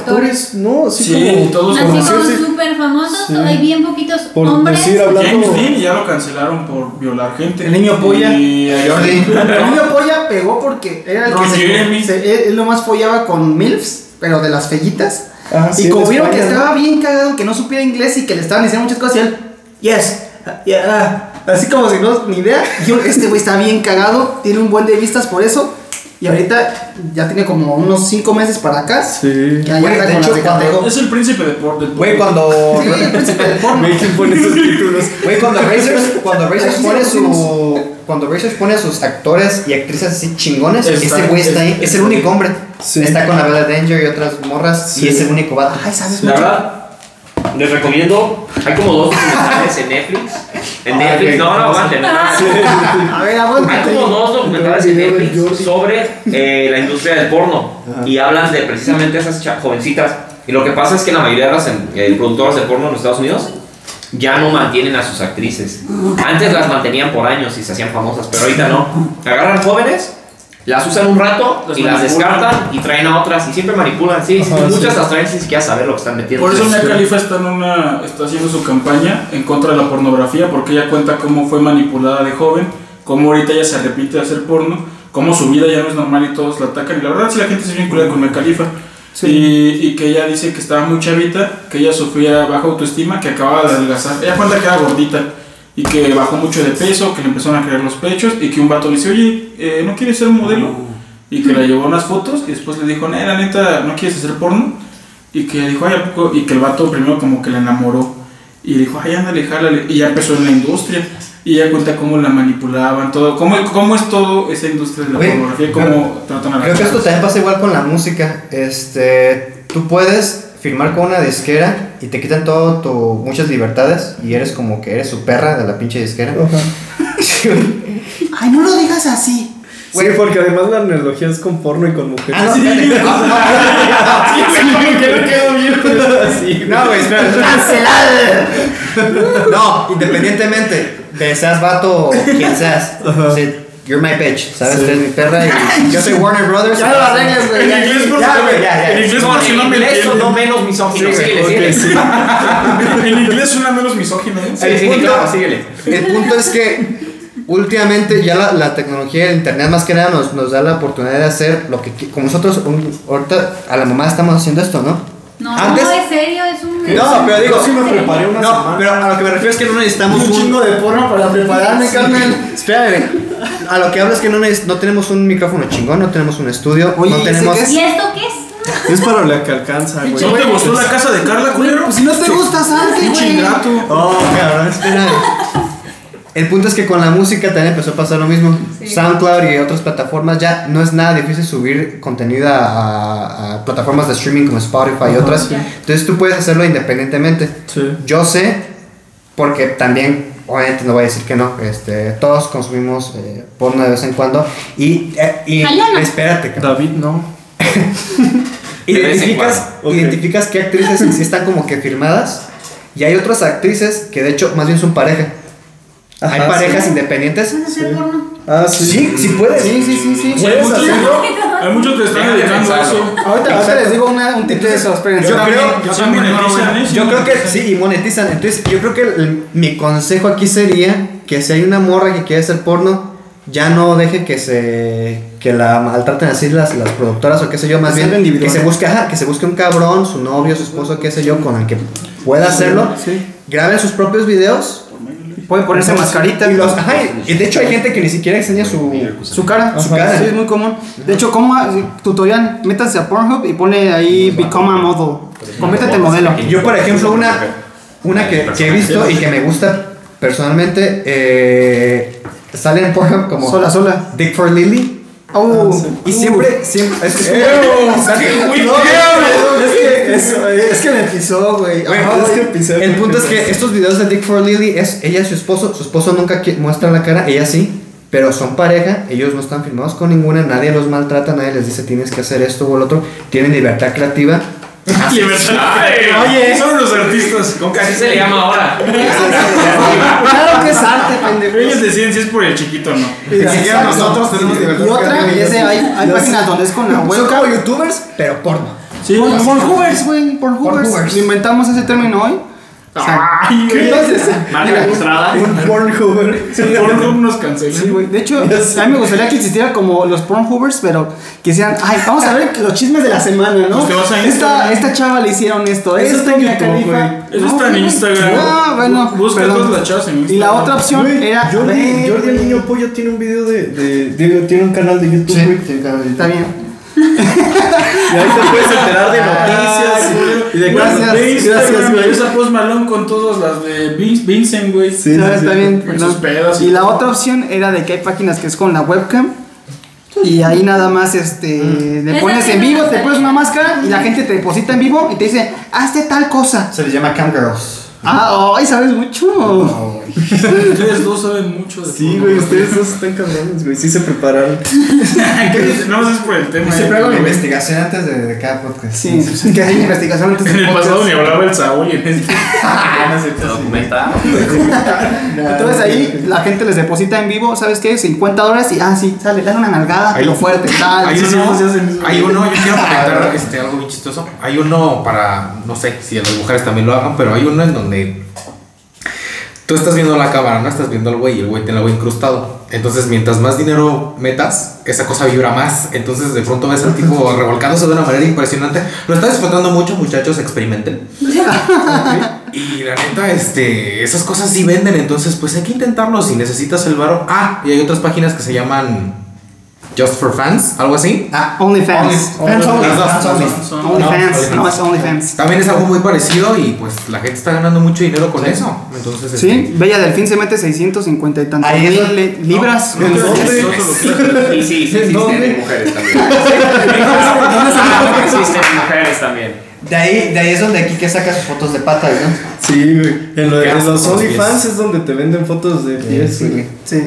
actores, ¿no? Así Sí, como todos Así como súper famosos, Sí. hay bien poquitos Por hombres. decir, hablando- James Dean ya lo cancelaron por violar gente. El niño polla. Y Jordi. El niño polla pegó porque era el Ron que se, Jeremy. se- él, él nomás follaba con MILFs, pero de las fellitas. Sí, y como vieron que estaba bien cagado, que no supiera inglés y que le estaban diciendo muchas cosas, y él, yes, yeah, así como si no, ni idea. Yo, este güey está bien cagado, tiene un buen de vistas por eso. Y ahorita ya tiene como unos 5 meses para acá. Sí. Ya, ya Güey, anda de con hecho, Catego. Es el príncipe de por, del Güey, cuando. [laughs] Sí, el príncipe del porno. Güey, ¿quién pone esos títulos? Güey, cuando Razors, cuando Razors pone su. Cuando Razors pone a sus actores y actrices así chingones, Está- ese güey está ahí, es el único hombre. Sí. Está con la Bella Danger y otras morras Sí. y es el único vato. Ay, ¿sabes La verdad, les recomiendo. Hay como dos documentales en Netflix. En Ah, Netflix, no, no, aguanten. [laughs] A ver, Hay aguántate. como dos documentales en Netflix sobre eh, la industria del porno y hablan de precisamente esas jovencitas. Y lo que pasa es que la mayoría de las em- eh, productoras de porno en los Estados Unidos ya no mantienen a sus actrices. Antes las mantenían por años y se hacían famosas, pero ahorita no. Agarran jóvenes, las usan un rato Las y las descartan y traen a otras y siempre manipulan. Sí, sí, Ajá, muchas sí. las traen sin siquiera saber lo que están metiendo. Por eso Mia Sí. Khalifa está, en una, está haciendo su campaña en contra de la pornografía, porque ella cuenta cómo fue manipulada de joven, cómo ahorita ella se arrepiente de hacer porno, cómo su vida ya no es normal y todos la atacan. Y la verdad, sí, la gente se vincula con Mia Khalifa. Y, y que ella dice que estaba muy chavita, que ella sufría baja autoestima, que acababa de adelgazar. Ella cuenta que era gordita y que bajó mucho de peso, que le empezaron a creer los pechos y que un vato le dice, oye, eh, ¿no quieres ser un modelo? Y que le llevó unas fotos y después le dijo, "Nee, la neta, ¿no quieres hacer porno? Y que dijo, ay, ¿a poco? Y que el vato primero como que la enamoró. Y dijo, ay, ándale, jálale. Y ya empezó en la industria. Y ella cuenta cómo la manipulaban, todo. ¿Cómo, cómo es todo esa industria de la pornografía? ¿Cómo tratan a la Creo que esto también pasa igual con la música. Este, tú puedes firmar con una disquera y te quitan todo tu muchas libertades y eres como que eres su perra de la pinche disquera. Ay, no lo digas así. Sí, porque además la analogía es con porno y con mujeres. Ah, no, espérate. [laughs] No, que no quedó bien, pero así. No, güey, espera. [laughs] No, independientemente de seas vato o quien seas. o sea, you're my bitch, ¿sabes? Tú eres mi perra y [laughs] yo soy Warner Brothers. Ya lo arregles, güey. En inglés, por ya. En inglés, No, por en inglés son no menos misóginos. Sí, síguele, sí. [laughs] En inglés suena menos misógino. Sí, sí, sí, punto- claro, síguele. El punto es que últimamente ya la, la tecnología del internet más que nada nos, nos da la oportunidad de hacer lo que como nosotros un- ahorita a la mamá estamos haciendo esto, ¿no? No, Antes- no, es serio, es un. No, pero digo, Yo sí me preparé una No, semana. pero a lo que me refiero es que no necesitamos Un un chingo de porno para prepararme, carnal. [laughs] Espérame. A lo que hablo es que no, no tenemos un micrófono chingón, no tenemos un estudio, Oye, no ¿ese tenemos qué es? ¿Y esto qué es? Es para lo que alcanza, güey. ¿No te gustó la casa de Carla, culero? Pues si no te gusta, salte, Pinche güey. ingrato. Oh, cabrón, espera. El punto es que con la música también empezó a pasar lo mismo. SoundCloud y otras plataformas ya no es nada difícil subir contenido a, plataformas de streaming como Spotify y otras. Entonces tú puedes hacerlo independientemente. Sí. Yo sé, porque también, obviamente no voy a decir que no, este, todos consumimos eh, porno de vez en cuando. Y, eh, y no. espérate, cabrón. David, no. [laughs] Identificas, identificas qué actrices sí están como que firmadas y hay otras actrices que de hecho más bien son pareja. Ajá, hay parejas sí. independientes. ¿Vas a hacer porno? Ah, sí. Sí, sí puedes. Sí, sí, sí, sí. Hay ¿Puedes muchos, hacerlo? hay muchos que están dedicando a eso. Ahorita, ahorita les digo una, un tip de eso, espérense. Yo creo- yo creo que sí, y monetizan. Entonces, yo creo que el- mi consejo aquí sería que si hay una morra que quiere hacer porno, ya no deje que se que la maltraten así las, las productoras o qué sé yo, más bien que se busque, ajá, que se busque un cabrón, su novio, su esposo, qué sé yo, con el que pueda hacerlo. sí. Graben sus propios videos Pueden ponerse mascarita. y los, ajá, y de hecho hay gente que ni siquiera enseña su Su cara. Su cara. Sí, es muy común. De hecho, como tutorial, métanse a Pornhub y pone ahí Become a Model. Conviértete modelo. Yo, por ejemplo, una, una que, que he visto y que me gusta personalmente, eh, sale en Pornhub como Sola, sola. Dick for Lily. Oh, Y siempre, siempre. Es, que, es, que me pisó, güey. Güey, Ajá, es que pisé. el punto es que estos videos de Dick for Lily es ella y su esposo. Su esposo nunca muestra la cara, ella sí. Pero son pareja, ellos no están filmados con ninguna, nadie los maltrata, nadie les dice tienes que hacer esto o lo otro. Tienen libertad creativa. Libertad. Oye, son los artistas. Como que así se le llama ahora. claro que es arte, pendejo. Ellos deciden si es por el chiquito o no. Ni siquiera nosotros tenemos libertad Y otra, creativa. es de, hay, hay páginas donde es con la Son webcam. como youtubers, pero porno. Sí, Por- Pornhubers, güey. Pornhubers. Inventamos ese término hoy. O sea, Ay, entonces. Un Pornhub. Pornhub nos cancela. Sí, güey. De hecho, a mí me gustaría que existiera como los Pornhubers, pero que hicieran, ay, vamos a ver los chismes de la semana, ¿no? Pues te vas a esta, esta chava le hicieron esto, Eso está en Khalifa. güey. Eso está en. Instagram. Ah, bueno. Busca perdón. todas las chavas en Instagram. Y la otra opción era. Jordi, Jordi el niño pollo tiene un video de, de, digo, tiene un canal de YouTube, Sí, sí, Está bien. Y ahí te puedes enterar de noticias y de Instagram, gracias, güey. Esa Post Malone con todas las de Vin- Vincent, güey. Sí, sus pedas y Y la todo. otra opción era de que hay páginas que es con la webcam. Y ahí nada más este le Esa pones en vivo, te pones una máscara y la gente te deposita en vivo y te dice, hazte tal cosa. Se les llama camgirls. Ah, [laughs] ay, sabes mucho. Ustedes dos saben mucho de Sí, güey, ustedes dos están cabrones, güey. Sí se prepararon. [laughs] No es por el tema. Siempre hago la investigación antes de, de cada podcast. Sí, pues, que hay investigación antes [laughs] En del el podcast. pasado ni hablaba el Saúl y en este. Se documenta. Entonces ahí la gente les deposita en vivo, ¿sabes qué? 50 dólares y ah, sí, sale, dale una nalgada, pero fuerte, tal. Hay sí, sí, uno, sí, sí, sí. hay uno, yo quiero comentar este, algo bien chistoso. Hay uno para, no sé si las mujeres también lo hagan, pero hay uno en donde tú estás viendo la cámara, no estás viendo al güey y el güey tiene güey incrustado. Entonces, mientras más dinero metas, esa cosa vibra más. Entonces, de pronto ves al tipo [laughs] revolcándose de una manera impresionante. Lo está disfrutando mucho, muchachos, experimenten. [laughs] Y la neta, este, esas cosas sí venden, entonces pues hay que intentarlo si necesitas el varo. Ah, y hay otras páginas que se llaman Just for Fans, algo así. Ah, OnlyFans. Fans only, Las dos. fans only. OnlyFans, No, no, es OnlyFans. También es algo muy parecido y pues la gente está ganando mucho dinero con eso. Entonces, Sí, este, Bella Delfín se mete 650 y tantos Ahí es mil li- libras. ¿En dónde? Sí, sí existen mujeres también. existen mujeres también. De ahí, de ahí es donde aquí que saca sus fotos de patas, ¿no? Sí, güey. En, lo en los OnlyFans es donde te venden fotos de pies, Sí, güey. Sí.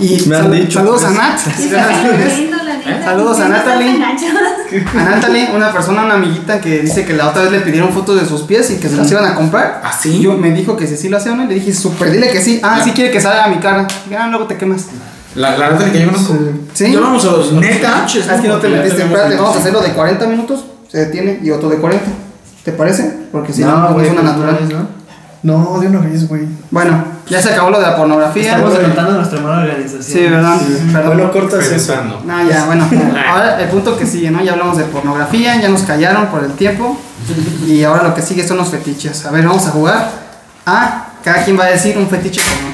Y Me han sal- dicho, saludos a. Nat. [laughs] Saludos a Natalie. A Natalie, una persona, una amiguita que dice que la otra vez le pidieron fotos de sus pies y que se las iban a comprar. ¿Ah, sí? Y Yo me dijo que si sí lo hacía o no. y Le dije, súper, dile que sí. Ah, sí quiere que salga a mi cara. Ya, luego te quemas. la, la neta que yo conozco. ¿Sí? Ya vamos a los. Neta. Es que no te metiste. Espérate, vamos a hacerlo de 40 minutos. Se detiene y otro de 40. ¿Te parece? Porque si no, No, es una pues, natural. no ¿no? De una vez, güey. Bueno, ya se acabó lo de la pornografía. Estamos adelantando nuestra mala organización. Sí, ¿verdad? Perdón. Bueno, cortas eso. Pensando. No, ya, bueno. [laughs] Ahora el punto que sigue, ¿no? Ya hablamos de pornografía, ya nos callaron por el tiempo. Y ahora lo que sigue son los fetiches. A ver, vamos a jugar. Ah, cada quien va a decir un fetiche común.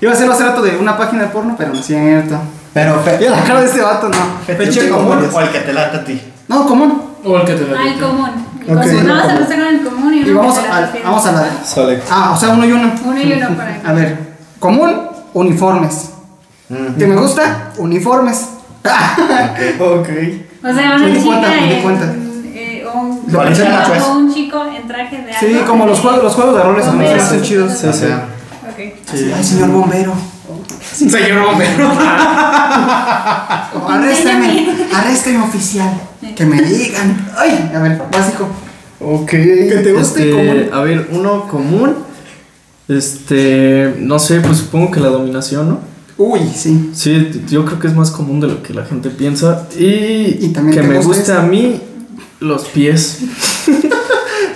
Iba a hacerlo hace rato de una página de porno, pero no es cierto. Pero fe- la cara de este vato, no. fetiche común o el que te lata a ti. No, común. O el que te la Ah, el común. El Ok. común. Vamos a empezar con el común y, Y uno vamos te la a, refieres. vamos a la. Sale. Ah, o sea, uno y uno. Uno y uno para A ver, común, uniformes. ¿Que me gusta? Uniformes. [laughs] Ok. O sea, una cuenta, chica di en, cuenta. eh, un, parecen o un chico en traje de Sí, algo. como los juegos, los juegos de roles se Bombero. chidos. Sí, sí. Ok. Ay, señor bombero. Señor bombero. O [laughs] Arrésteme, arrésteme oficial. Que me digan. Ay, a ver, básico. Ok. Que te guste este, común. A ver, uno común. Este. No sé, pues supongo que la dominación, ¿no? Uy, sí. Sí, yo creo que es más común de lo que la gente piensa. Y, Y también que me guste a mí los pies.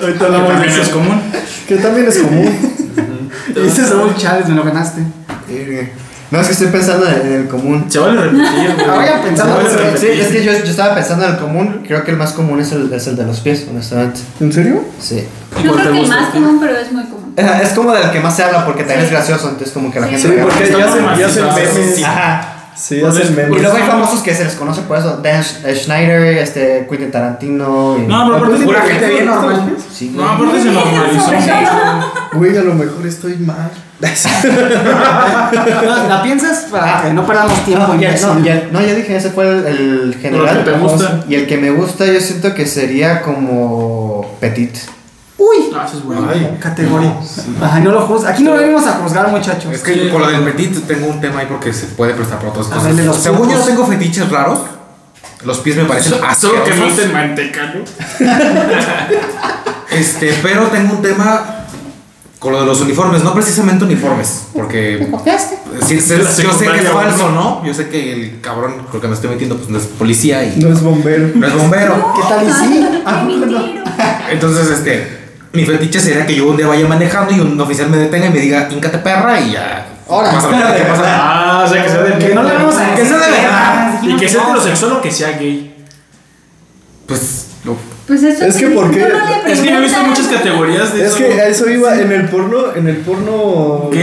Ahorita Que hablamos de eso. es común. Que también es común. Y [laughs] ese es Saúl Chávez, me lo ganaste. No, es que estoy pensando en el común. Se vale repetir, güey. Pensando. Se vale Sí, es que yo, yo estaba pensando en el común. Creo que el más común es el, es el de los pies, honestamente. ¿En serio? Sí. No ¿Cuál te creo que el más común, pero es muy común. Es como del que más se habla porque también es Sí. gracioso, entonces como que la Sí. gente... Sí, porque ya hacen, ya hacen Sí. memes. Ajá. Sí, hacen Y memes. luego hay famosos que se les conoce por eso. Dan Sch- Schneider, este, Quentin Tarantino. Y... No, pero aparte Pura gente bien normal. Sí, No, aparte se normalizó. Güey, a lo mejor estoy mal. ¿La, [laughs] la piensas? Para que no perdamos tiempo. No, ya, no, ya, no, ya dije, ese fue el, el general. Que te gusta. Y el que me gusta, yo siento que sería como Petit. Uy, Ah, eso es bueno. categoría. Ay, no lo juzgas. Aquí no venimos a juzgar, muchachos. Es que con lo del petit tengo un tema ahí porque se puede prestar para otras A cosas. ver, Según yo no tengo fetiches raros. Los pies me parecen Solo que no manteca, ¿no? [laughs] Este, pero tengo un tema con lo de los uniformes, no precisamente uniformes, porque sí, sé- La yo sé que es falso, ¿no? Yo sé que el cabrón con el que me estoy metiendo pues no es policía y No es bombero. no es bombero. ¿Qué tal y sí? ¿A ¡Qué poco no? mentiro! Entonces, este, mi fetiche sería que yo un día vaya manejando y un oficial me detenga y me diga, "Íncate perra" y ya. Ahora, Pasa espérate. pasa. Ah, o sea, que sea de Que no le vamos a Que sea de verdad. Y que sea heterosexual o que sea gay. Pues lo- Pues eso Es que ¿por qué? tú no Es que yo he visto muchas categorías de Es eso. que a eso iba en el porno, en el porno ¿Qué?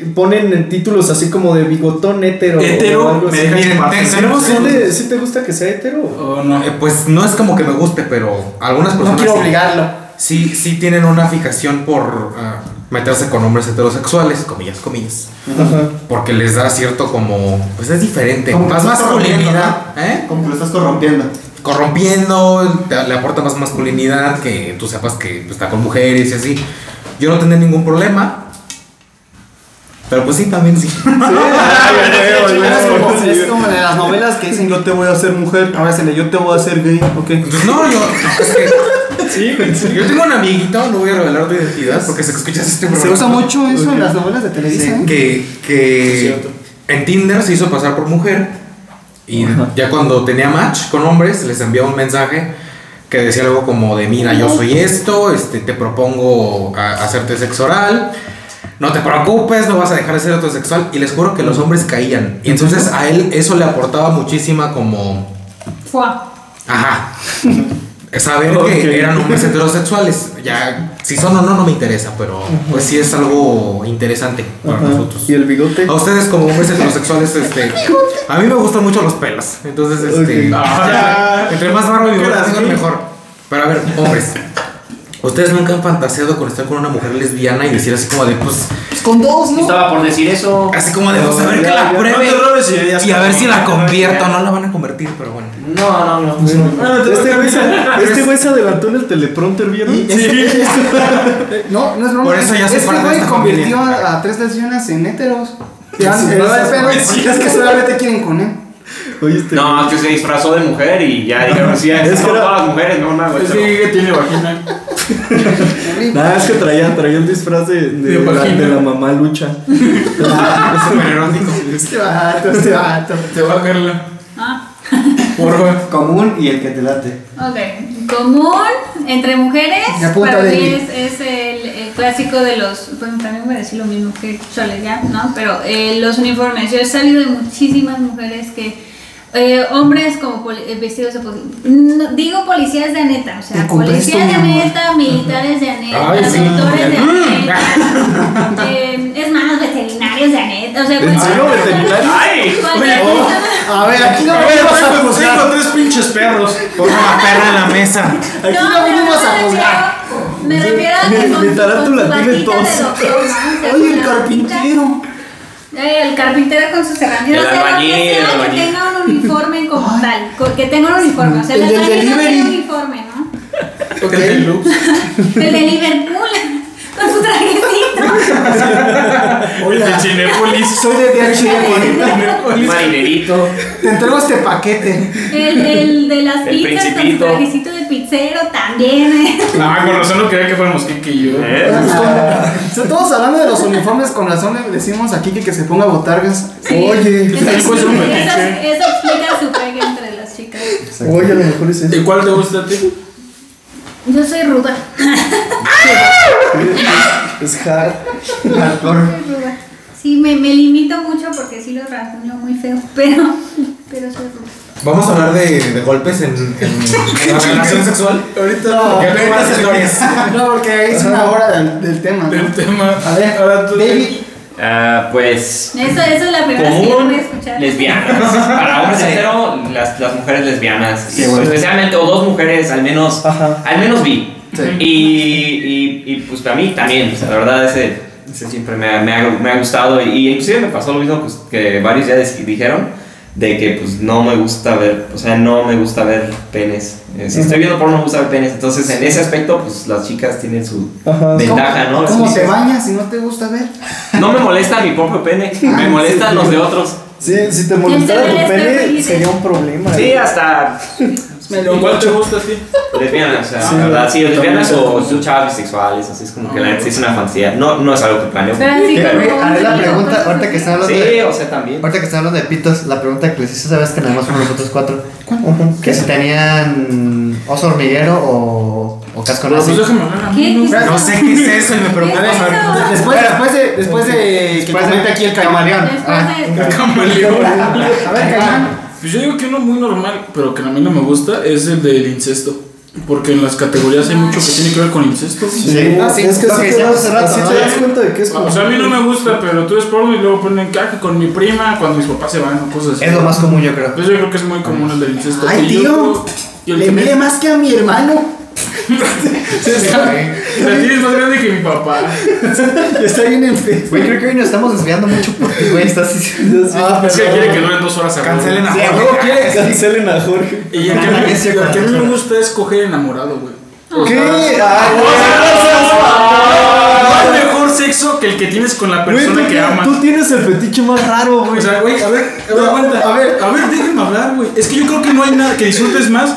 gay ponen en títulos así como de bigotón hetero. Hetero, o algo me así. dejan Miren, partes. te- tenemos ¿Sí un- te, sí te gusta que sea hetero? O no. eh, pues no es como que me guste, pero algunas No personas quiero sí- obligarlo. sí, sí tienen una fijación por ah, meterse con hombres heterosexuales, comillas, comillas. Ajá. Porque les da cierto como, pues es diferente, Como que más masculinidad, ¿eh? Como que lo estás corrompiendo. Corrompiendo, te- le aporta más masculinidad que tú sepas que pues, está con mujeres y así. yo no tenía ningún problema. Pero pues sí, también sí. Es como, es como de las novelas que dicen yo te voy a hacer mujer, ahora se le yo te voy a hacer gay, ok. Pues no, yo. Es que, sí, yo tengo un amiguito, no voy a revelar tu identidad porque se escuchas este programa. Se usa mucho eso en las novelas de Televisa, ¿eh? que, que en Tinder se hizo pasar por mujer y ya cuando tenía match con hombres les enviaba un mensaje que decía algo como de mira yo soy esto este te propongo a- hacerte sexo oral no te preocupes no vas a dejar de ser heterosexual y les juro que los hombres caían. Y entonces a él eso le aportaba muchísima como Fua. ajá saber que eran hombres [laughs] heterosexuales. Ya si son o no no me interesa pero pues sí es algo interesante para nosotros. ¿Y el bigote? a ustedes como hombres [laughs] heterosexuales, este, a mí me gustan mucho los pelos, entonces, este, ya, [laughs] entre más barba y bigote mejor. Pero a ver, hombres, ustedes nunca han fantaseado con estar con una mujer lesbiana y decir así como de, pues, Pues con dos, ¿no? Estaba por decir eso. así como de, pues, a ver que la pruebe no y a ver si la convierto, no la van a convertir, pero bueno. No, no, no. Este güey, se, [laughs] este güey se adelantó en el teleprompter, ¿vieron? [laughs] [laughs] No, no es broma. Por eso ya soy Este güey convirtió a, a tres lesbianas en heteros. Ya, Sí, no, es- que solamente quieren con él. Oye, este No, es que se disfrazó de mujer y ya dijeron, sí, Es que todas las mujeres, no, no, Es que tiene vagina. [laughs] Nada, es que traía, traía un disfraz de, de, De la, vagina. de la mamá lucha. [laughs] Es súper erótico. Este vato, este vato. Te va a caerla. Ah. Porfa. Común y el que te late. Ok. Común entre mujeres. Para mí es, es el, el clásico de los. Bueno, también voy a decir lo mismo que Chole ya, ¿no? Pero eh, los uniformes. Yo he salido de muchísimas mujeres que. Eh, hombres como poli- eh, vestidos de policía. digo policías de neta, o sea, policías de neta, militares de neta, Ay, sí. doctores de neta, eh, es más, veterinarios de neta, o sea, ¿En oh. A ver, aquí no venimos a juzgar. tengo tres pinches perros. Pon una perra en la mesa. Aquí No, no venimos me a juzgar. refiero- Me refiero a que Mi- con, tarántula con su tiene batita tos. de doctor, ¿no? Oye, con el carpintero. El carpintero con sus herramientas. El que albañil, sea que albañil. tenga un uniforme [laughs] como tal. Que tenga un uniforme. O sea, el, El albañil no tiene uniforme, ¿no? Lux. El de Liverpool. Con su trajecito. [laughs] El de Cinépolis. Soy de DH. Un marinerito. Te entrego este paquete. El, el de las El pizzas con su trajecito de pizzero también. eh. Ah, con razón no quería que fuéramos Kiki y yo. ¿Eh? Están todos hablando de los uniformes, con razón le decimos aquí que, que se ponga botargas. Sí. Oye, Eso, pues, un eso- fetiche. eso explica su pegue entre las chicas. Oye, a lo mejor es eso. ¿Y cuál te gusta a ti? Yo soy ruda. [laughs] Es hard. hardcore. Sí, me, me limito mucho porque sí lo rasguño muy feo, [laughs] pero, pero soy ruda. Vamos a hablar de, de golpes en, en, en la [laughs] relación sexual. Ahorita no. Historias. No, porque es una hora del, del tema. ¿no? Del tema. A ver, Ahora tú. David. Ah, pues. Eso, eso es la primera vez que yo voy a escuchar. lesbianas. Para hombres hetero, las, las mujeres lesbianas. Sí, bueno. Especialmente, o dos mujeres, al menos. Ajá. Al menos vi. Sí. Y, y, y pues para mí también, o sea, la verdad ese, ese siempre me ha, me, ha, me ha gustado y inclusive me pasó lo mismo pues, que varios ya dijeron de que pues no me gusta ver, o sea, no me gusta ver penes. Eh, si estoy viendo porno me gusta ver penes, entonces en ese aspecto pues las chicas tienen su Ajá. ventaja, ¿no? Las ¿Cómo te bañas si no te gusta ver? No me molesta mi propio pene, [laughs] me molestan los de otros. Sí, si te molestara tu pene sería un problema. Sí, hasta ¿Con cuál te gusta lesbianas, o sea, Sí, la verdad, sí, lesbianas o son chavas bisexuales, así es como que la neta sí es una fantasía. No, no es algo que planeo. Pero Eh, haré la pregunta, pues, ahorita que están hablando Sí, de. o sea, también. Ahorita que están hablando de pitos, la pregunta que les hice, ¿sabes que nada más fueron nosotros cuatro? Que si tenían oso hormiguero o, o casco Pero pues. ¿Qué? No sé qué es eso y me preocupa. ¿Qué es eso? Después, después de, después de que Después de- comente aquí el camaleón. camaleón. Después Ah, de. Camaleón. A ver, Caimán. Pues yo digo que uno muy normal, pero que a mí no me gusta, es el del incesto. Porque en las categorías hay mucho que tiene que ver con incesto. Sí. Ah, sí. Es que así que te das, te das cuenta de que es como. O sea, a mí no me gusta, pero tú ves porno y luego ponen caja con mi prima cuando mis papás se van o cosas así. Es lo más común, yo creo. Entonces yo creo que es muy común el del incesto. Ay, Y yo tío. creo- y el Le que me- más que a mi hermano. La tienes más grande que mi papá. Está bien enfermo. Güey, creo que hoy nos estamos desviando mucho por ti, güey. Estás diciendo. Ah, Es que quiere que duren dos horas a Cancelen a Sí, Jorge. que Cancelen a Jorge. Y el que, a mí me gusta es coger enamorado, güey. ¿Qué? Ah, sexo que el que tienes con la persona tú, que amas. tú tienes el fetiche más raro, güey. O sea, güey, a ver, a ver, No, aguanta. a ver. a ver, déjenme hablar, güey. Es que yo creo que no hay nada que disfrutes más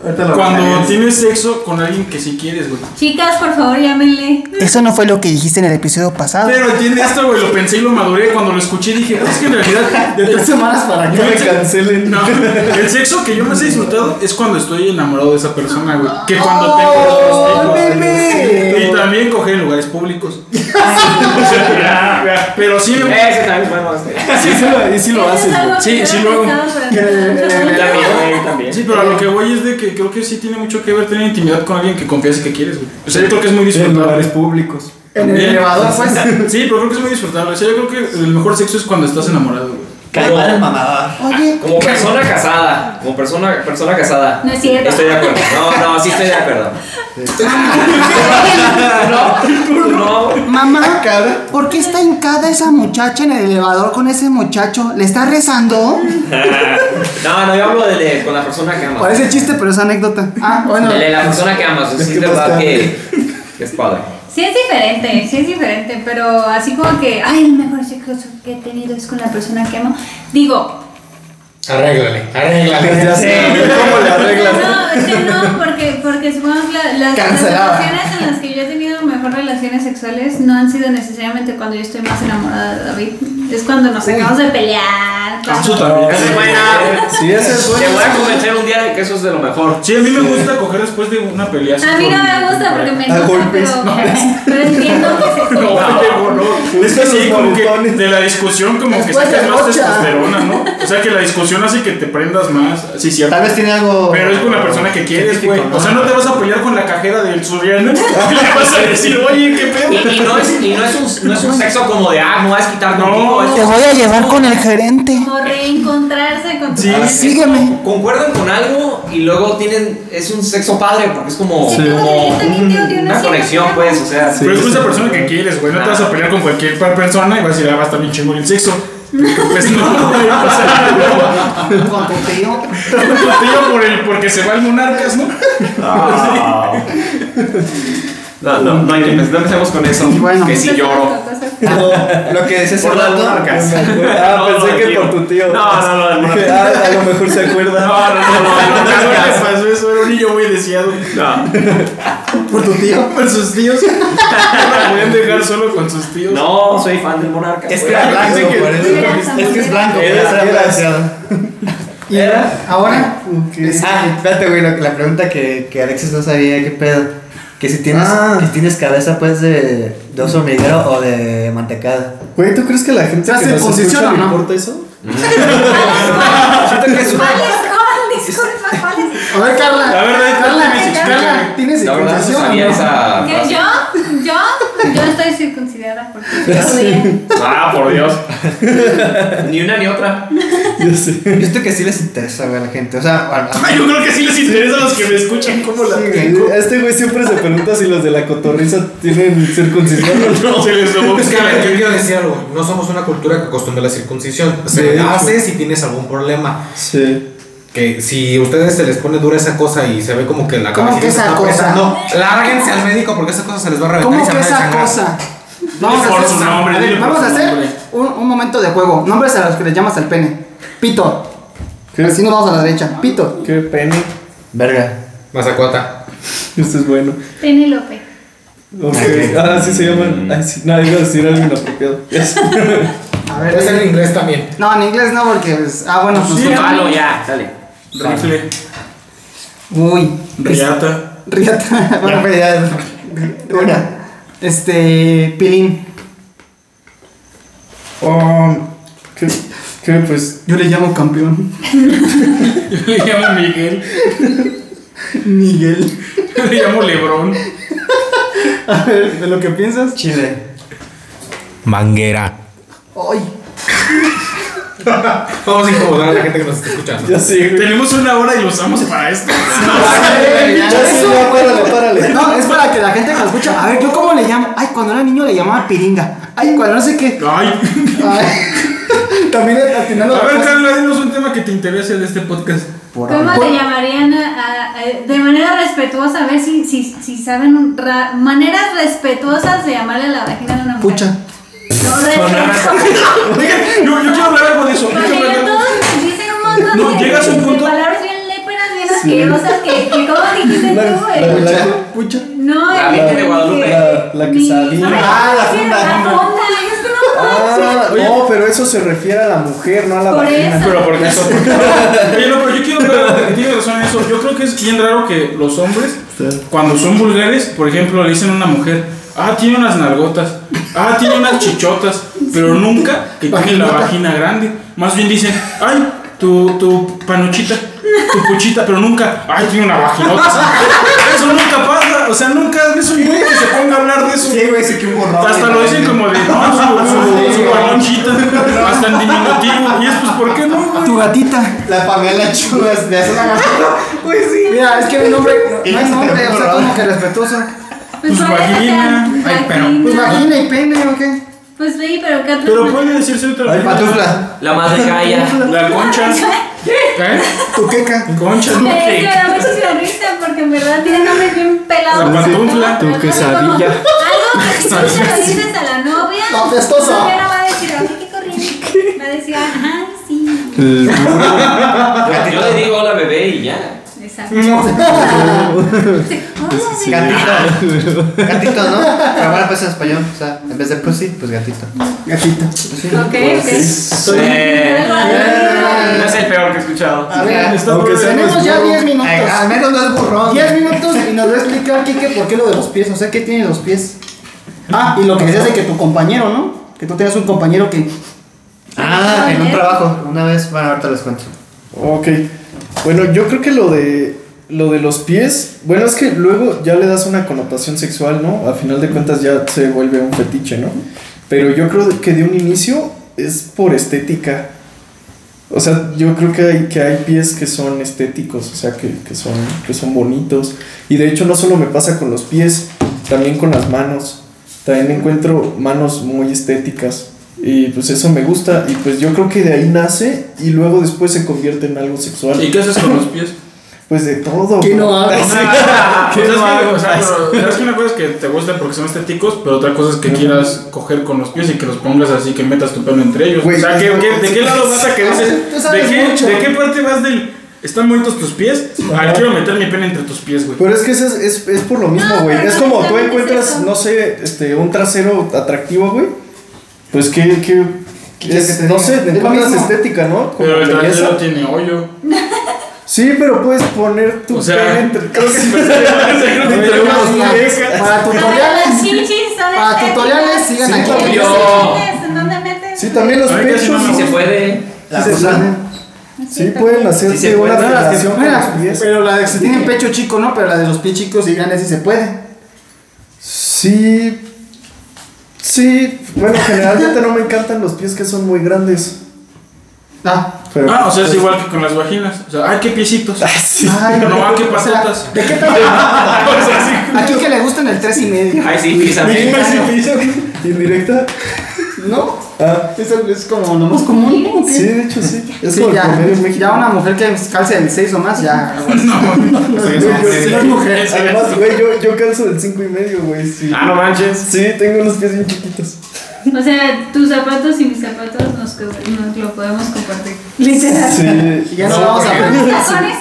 cuando tienes sexo con alguien que sí quieres, güey. Chicas, por favor, llámenle. Eso no fue lo que dijiste en el episodio pasado. Pero entiende esto, güey, lo pensé y lo maduré. Cuando lo escuché dije, es que en realidad. De tres semanas para Que me cancelen. No, el sexo que yo más he disfrutado es cuando estoy enamorado de esa persona, güey. Que cuando tengo otros tipos. Y también coger en lugares públicos. O sea, ya, ya. Pero sí, Ese también es bueno. este. Sí, sí lo, haces, Sí, sí lo hago. También, güey, también. Sí, pero a lo que voy es de que creo que sí tiene mucho que ver tener intimidad con alguien que confías y que quieres, güey. O sea, yo creo que es muy En disfrutable. lugares públicos. En el elevador, pues. [laughs] Sí, pero creo que es muy disfrutable. O sea, yo creo que el mejor sexo es cuando estás enamorado, güey. Como, mamador. Oye, como persona casada, como persona, persona casada. No es cierto. Estoy de acuerdo. No, no, sí estoy de acuerdo. No, no. mamá, ¿por qué está hincada esa muchacha en el elevador con ese muchacho? ¿Le está rezando? No, no, yo hablo de, de- con la persona que amas. Parece chiste, pero es anécdota. Ah, bueno. De la persona que amas. Sí, Es es que verdad que, que es padre. Sí es diferente, sí es diferente, pero así como que, ay, el mejor sexo que he tenido es con la persona que amo. Digo, Arréglale, arréglale. Ya sé, [laughs] ¿cómo le arreglas? no, es que no, porque, porque supongamos la- las, las relaciones en las que yo mejor relaciones sexuales no han sido necesariamente cuando yo estoy más enamorada de David. Es cuando nos acabamos de pelear. cuando- Eso también. Esa es buena. Sí, es Te bueno. voy a convencer un día de que eso es de lo mejor. Sí, a mí me gusta coger después de una pelea. A mí no me gusta porque me A enoja, golpes. pero, pero entiendo que se [laughs] No, no. Es que sí, como que de la discusión como que sacas más testosterona, ¿no? O sea que la discusión hace que te prendas más. Sí, cierto. Tal vez tiene algo. Pero es con la persona que quieres, güey. O sea, no te vas a pelear con la cajera del Suriano. Y [laughs] le vas a decir, oye, qué pedo. Y, y no, es, y no, es un, no es un sexo como de, ah, no vas a quitar No. es- Te voy a llevar con el gerente. como reencontrarse con tu Sí. Sígueme. Concuerdan con algo y luego tienen. Es un sexo padre porque es como, Sí, como una conexión, pues. O sea, Pero es con esa persona que quieres, güey. No te vas a pelear con cualquier persona y vas a decir, ah, va a estar bien chingón el sexo. Pues no, [laughs] Con tu tío. con tu tío por el, porque se va el monarcas, ¿no? [laughs] no, no, no hay que. No empecemos con eso. bueno. que si lloro. Lo que decías Por las rato. monarcas. Ah, No, pensé no, que tío. por tu tío. No, no, no, no. Dije, ah, a lo mejor se acuerda. No, no, no, no, no, ¿Qué no, pasó eso? Era un niño muy deseado. no. Por tu tío. Por sus tíos. No podían dejar solo con sus tíos. No, soy fan del monarca. Es que era blanco. Es que es blanco, Era- por eso era. Y ahora. este, Ah, espérate, güey, que- la pregunta que, que Alexis no sabía, ¿qué pedo? Que si tienes, Ah. que tienes cabeza, pues, de, de oso hormiguero o de mantecada. Güey, ¿tú crees que la gente ¿Se hace que nos circuncisión escucha no? importa eso? [laughs] Siento que es una... Disculpa, ¿cuáles? A ver, Carla. A ver, Carla, Carla. ¿tienes circuncisión no? esa. ¿Que frase. yo? ¿Yo? Yo estoy circuncidada porque. [laughs] Ah, por Dios. [laughs] ni una ni otra. [laughs] Yo sé. Yo que sí les interesa, güey, a la gente. O sea, a, a- [laughs] Ay, yo creo que sí les interesa a los que me escuchan cómo la tengo. Este güey siempre se pregunta si los de la cotorriza tienen circuncisión o no. [laughs] Se les robó Es que a ver, yo quiero decir algo. No somos una cultura que acostumbra la circuncisión. Se De hecho. hace si tienes algún problema. Sí. Que si a ustedes se les pone dura esa cosa y se ve como que la ¿Cómo cabecita que esa está cosa? apretando, lárguense al médico porque esa cosa se les va a reventar y ¿Cómo se que esa cosa? Vamos a por hacer, su nombre, a ver, vamos a hacer un, un momento de juego. Nombres a los que les llamas al pene. Pito. ¿Qué? Así nos vamos a la derecha. Pito. Qué pene. Verga. Mazacuata. Esto es bueno. Penélope. Ok. Ah, sí se llaman. Ay, sí. No, iba a decir algo inapropiado. Yes. [laughs] A ver. Ser en inglés también. No, en inglés no, porque. pues, ah, bueno. pues, Sí. Malo ya, dale. Rifle, Uy. riata. [laughs] Riata. [laughs] Bueno, pues ya. Una. Este. Pilín. Oh, ¿qué, pues. Yo le llamo campeón. [laughs] Yo le llamo Miguel. Miguel. Yo le llamo Lebrón. A ver, de lo que piensas. Chile. Manguera. Ay. Vamos a incomodar a la gente que nos está escuchando. Ya sí, güey. Tenemos una hora y lo usamos para esto. Ya sí, ya, párale, párale. No, es para que la gente lo escucha. A ver, ¿yo cómo le llamo? Ay, cuando era niño le llamaba piringa. Ay, cuando no sé qué. Ay. Ay. [laughs] También atinando A ver. Carla, dinos un tema que te interese de este podcast. Por ¿Cómo le llamarían a- a- a- de manera respetuosa? A ver si, si, si saben ra- maneras respetuosas de llamarle a la vagina de una mujer. Pucha. No, respetuosa. [laughs] Yo, yo quiero hablar algo de eso. Porque todos dicen un montón No, de, llegas a un de punto- palabras bien léperas, bien asquerosas que, que ¿cómo dijiste tú? La pucha. No, La el- Virgen de Guadalupe. La- la quesadilla. Ah, La funda, es que no Ah, Oye. no, pero eso se refiere a la mujer, no a la Por vagina. eso. Pero porque eso. [laughs] Oye, no, pero yo quiero hablar, tienes razón en eso. Yo creo que es bien raro que los hombres, cuando son vulgares, por ejemplo, le dicen a una mujer, ah, tiene unas nalgotas, ah, tiene unas chichotas, pero nunca que tiene la vagina grande. Más bien dicen, ay, tu, tu panochita, tu puchita, pero nunca, ay, tiene una vaginota. Eso nunca pasa, o sea, nunca es un güey que se ponga a hablar de eso. Sí, güey, sí que un borrón. Hasta lo dicen como de, no, su, [laughs] panochita, hasta en diminutivo. Y es pues, ¿por qué no, güey? Tu gatita. La Pamela Chubas de hace una Pues sí. Mira, es que mi nombre no, hay nombre, o sea, como que respetuoso. Pues puede vagina. Ay, pero- vagina. Pues vagina y pene, ¿o qué? Pues sí, pero ¿qué otro Pero puede decirse otra Ay, vez. patufla. La madre calla. La concha. ¿Eh? Tu queca. Concha. Es que me da muchísima risa porque en verdad tiene nombres bien pelados. La pantufla. Ajá, Tu quesadilla. Algo que si tú se lo dices a la novia, La festosa. la novia no va a decir, ay, qué corriente. Va a decir, ay, sí. [laughs] Yo le digo hola bebé y ya. Exacto. [laughs] Sí, Gatito. Gatito, ¿no? Pero bueno, pues en español. O sea, en vez de pussy, pues gatito. Gatita. Pues sí. Ok, ok. Eh, Algo no es el peor que he escuchado. A ver, Aunque tenemos ya 10 Ay, minutos. al menos no es burrón. 10 minutos y nos va a explicar, Kike, por qué lo de los pies. O sea, ¿qué tiene los pies? Ah, y lo que decías de que tu compañero, ¿no? Que tú tienes un compañero que. Ah, en un trabajo. Una vez, bueno, ahorita les cuento. Ok. Bueno, yo creo que lo de lo de los pies, bueno, es que luego ya le das una connotación sexual, ¿no? A final de cuentas ya se vuelve un fetiche, ¿no? Pero yo creo que de un inicio es por estética. O sea, yo creo que hay, que hay pies que son estéticos, o sea, que, que son, que son bonitos. Y de hecho no solo me pasa con los pies, también con las manos. También encuentro manos muy estéticas. Y pues eso me gusta. Y pues yo creo que de ahí nace y luego después se convierte en algo sexual. ¿Y qué haces con los pies? Pues de todo. ¿Qué bro. no hagas? [laughs] [laughs] O sea, es que, o sea, pero, es que una cosa es que te gusten porque son estéticos, pero otra cosa es que quieras coger con los pies y que los pongas así, que metas tu pelo entre ellos. Güey, o sea, ¿qué- qué- ¿de qué lado vas a que dices? ¿De qué, mucho. ¿De qué parte vas del. ¿Están bonitos tus pies? Ah, quiero meter mi pelo entre tus pies, güey. Pero es que es, es, es por lo mismo, No, güey. pero es no como tú encuentras, no sé, este, un trasero atractivo, güey. Pues que, que, ¿Quieres es- que te no sé, Es encuentras estética, ¿no? Como Pero el trasero tiene hoyo. Sí, pero puedes poner tu O sea, pene [laughs] entre, creo que sí, [laughs] Entre unas muñecas. Para Las tutoriales. Para tutoriales, sigan Sí, aquí. obvio. ¿En dónde metes? Sí, también los pechos. Si se puede. La Sí, pueden. Sí, pueden hacerse Sí una relación con mira, los pies. pero la de que se tienen pecho chico, ¿no? Pero la de los pies chicos y grandes sí se puede. Sí. Sí, bueno, generalmente [laughs] no me encantan los pies que son muy grandes. Ah. Pero, Ah, o sea, es igual que con las vaginas. O sea, ay, qué piecitos. Ay, No, ah, qué [laughs] o sea, patotas. ¿De qué tal? Aquí que le gustan el 3 y medio. Ay, sí, fíjate. [laughs] Indirecta. ¿No? Ah, Eso es como lo más común. ¿no? sí, de hecho sí. [laughs] Es Sí, como el ya, promedio en México. ya una mujer que calce el 6 o más, ya. Yo- [laughs] Si no es mujer. Además, güey, yo, yo calzo del 5 y medio, güey. Sí. Ah, no manches. Sí, tengo unos pies bien chiquitos. O sea, tus zapatos y mis zapatos nos, nos lo podemos compartir. Literal. Sí. Ya no, vamos a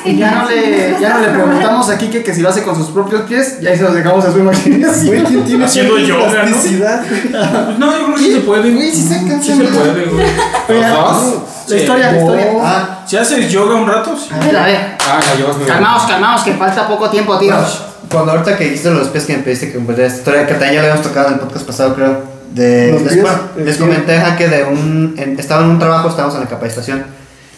ya le, ya no le preguntamos a Kike que si lo hace con sus propios pies, ya ahí se los dejamos a su imaginación. Güey, ¿quién tiene Haciendo yoga, ¿no? Pues no, yo creo que sí se puede. Güey, sí se cansa, Sí se puede, güey. Ajá. La historia, la historia. Ah, Si haces yoga un rato, sí. A ver, a ver. Ah. Calmaos, calmaos, que falta poco tiempo, tíos. cuando ahorita que dijiste los pies que me pediste que compartiera esta historia, que también ya lo habíamos tocado en el podcast pasado, creo. De, les, bueno, les comenté que de un. en- estaba en un trabajo, estábamos en la capacitación.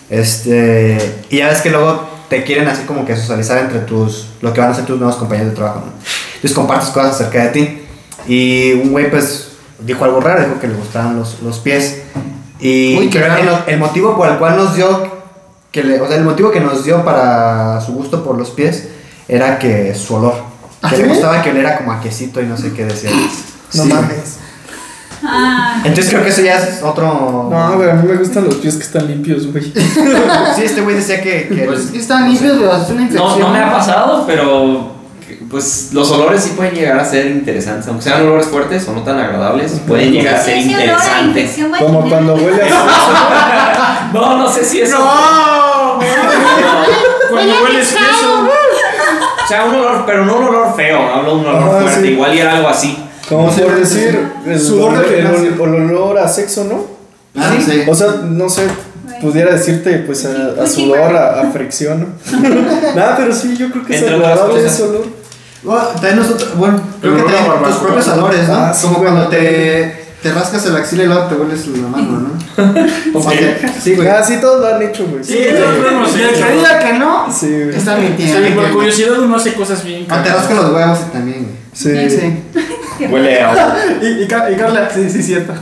Este. Y ya ves que luego te quieren así como que socializar entre tus. lo que van a ser tus nuevos compañeros de trabajo, ¿no? Entonces compartes cosas acerca de ti. Y un güey, pues, dijo algo raro, dijo que le gustaban los, los pies. Y Uy, creo que el, el motivo por el cual nos dio. Que le, o sea, el motivo que nos dio para su gusto por los pies era que su olor. ¿Ah, Que sí? le gustaba que oliera como a quesito y no sé qué decía. No Sí. mames. Ah, Entonces creo que eso ya es otro. No, güey, a mí me gustan los pies que están limpios, güey. [laughs] Sí, este güey decía que. que Pues, Están limpios, es una No, infección. no me ha pasado, pero pues los olores sí pueden llegar a ser interesantes. Aunque sean olores fuertes o no tan agradables, pueden llegar a ser ese olor a interesantes. Como cuando huele a [laughs] No, no sé si eso. ¡No! Cuando hueles queso. O sea, un olor, pero no un olor feo, hablo de un olor Ajá, fuerte. sí. Igual y era algo así. Como por decir, el, Sudor de olor- el, el olor a sexo, ¿no? Ah, sí. O sea, no sé, pudiera decirte pues a, a Pues sí, sudor, a, a fricción. [laughs] Nada, pero sí, yo creo que es agradable ese olor. Bueno, también nosotros, bueno, creo que también tus propios olores, ¿no? Ah, sí, Como cuando te, te rascas el axila y luego te hueles la mano, ¿no? [laughs] Sí, güey. Ah, sí, todos lo han hecho, güey. Sí, Y el hecho. que no, Sí, güey. está O mintiendo. sea, por curiosidad uno hace cosas bien. Ah, te rascas los huevos también, güey. Sí. Sí. [laughs] Huele a. [laughs] Y, y, Ca- y Carla, sí, sí, cierto.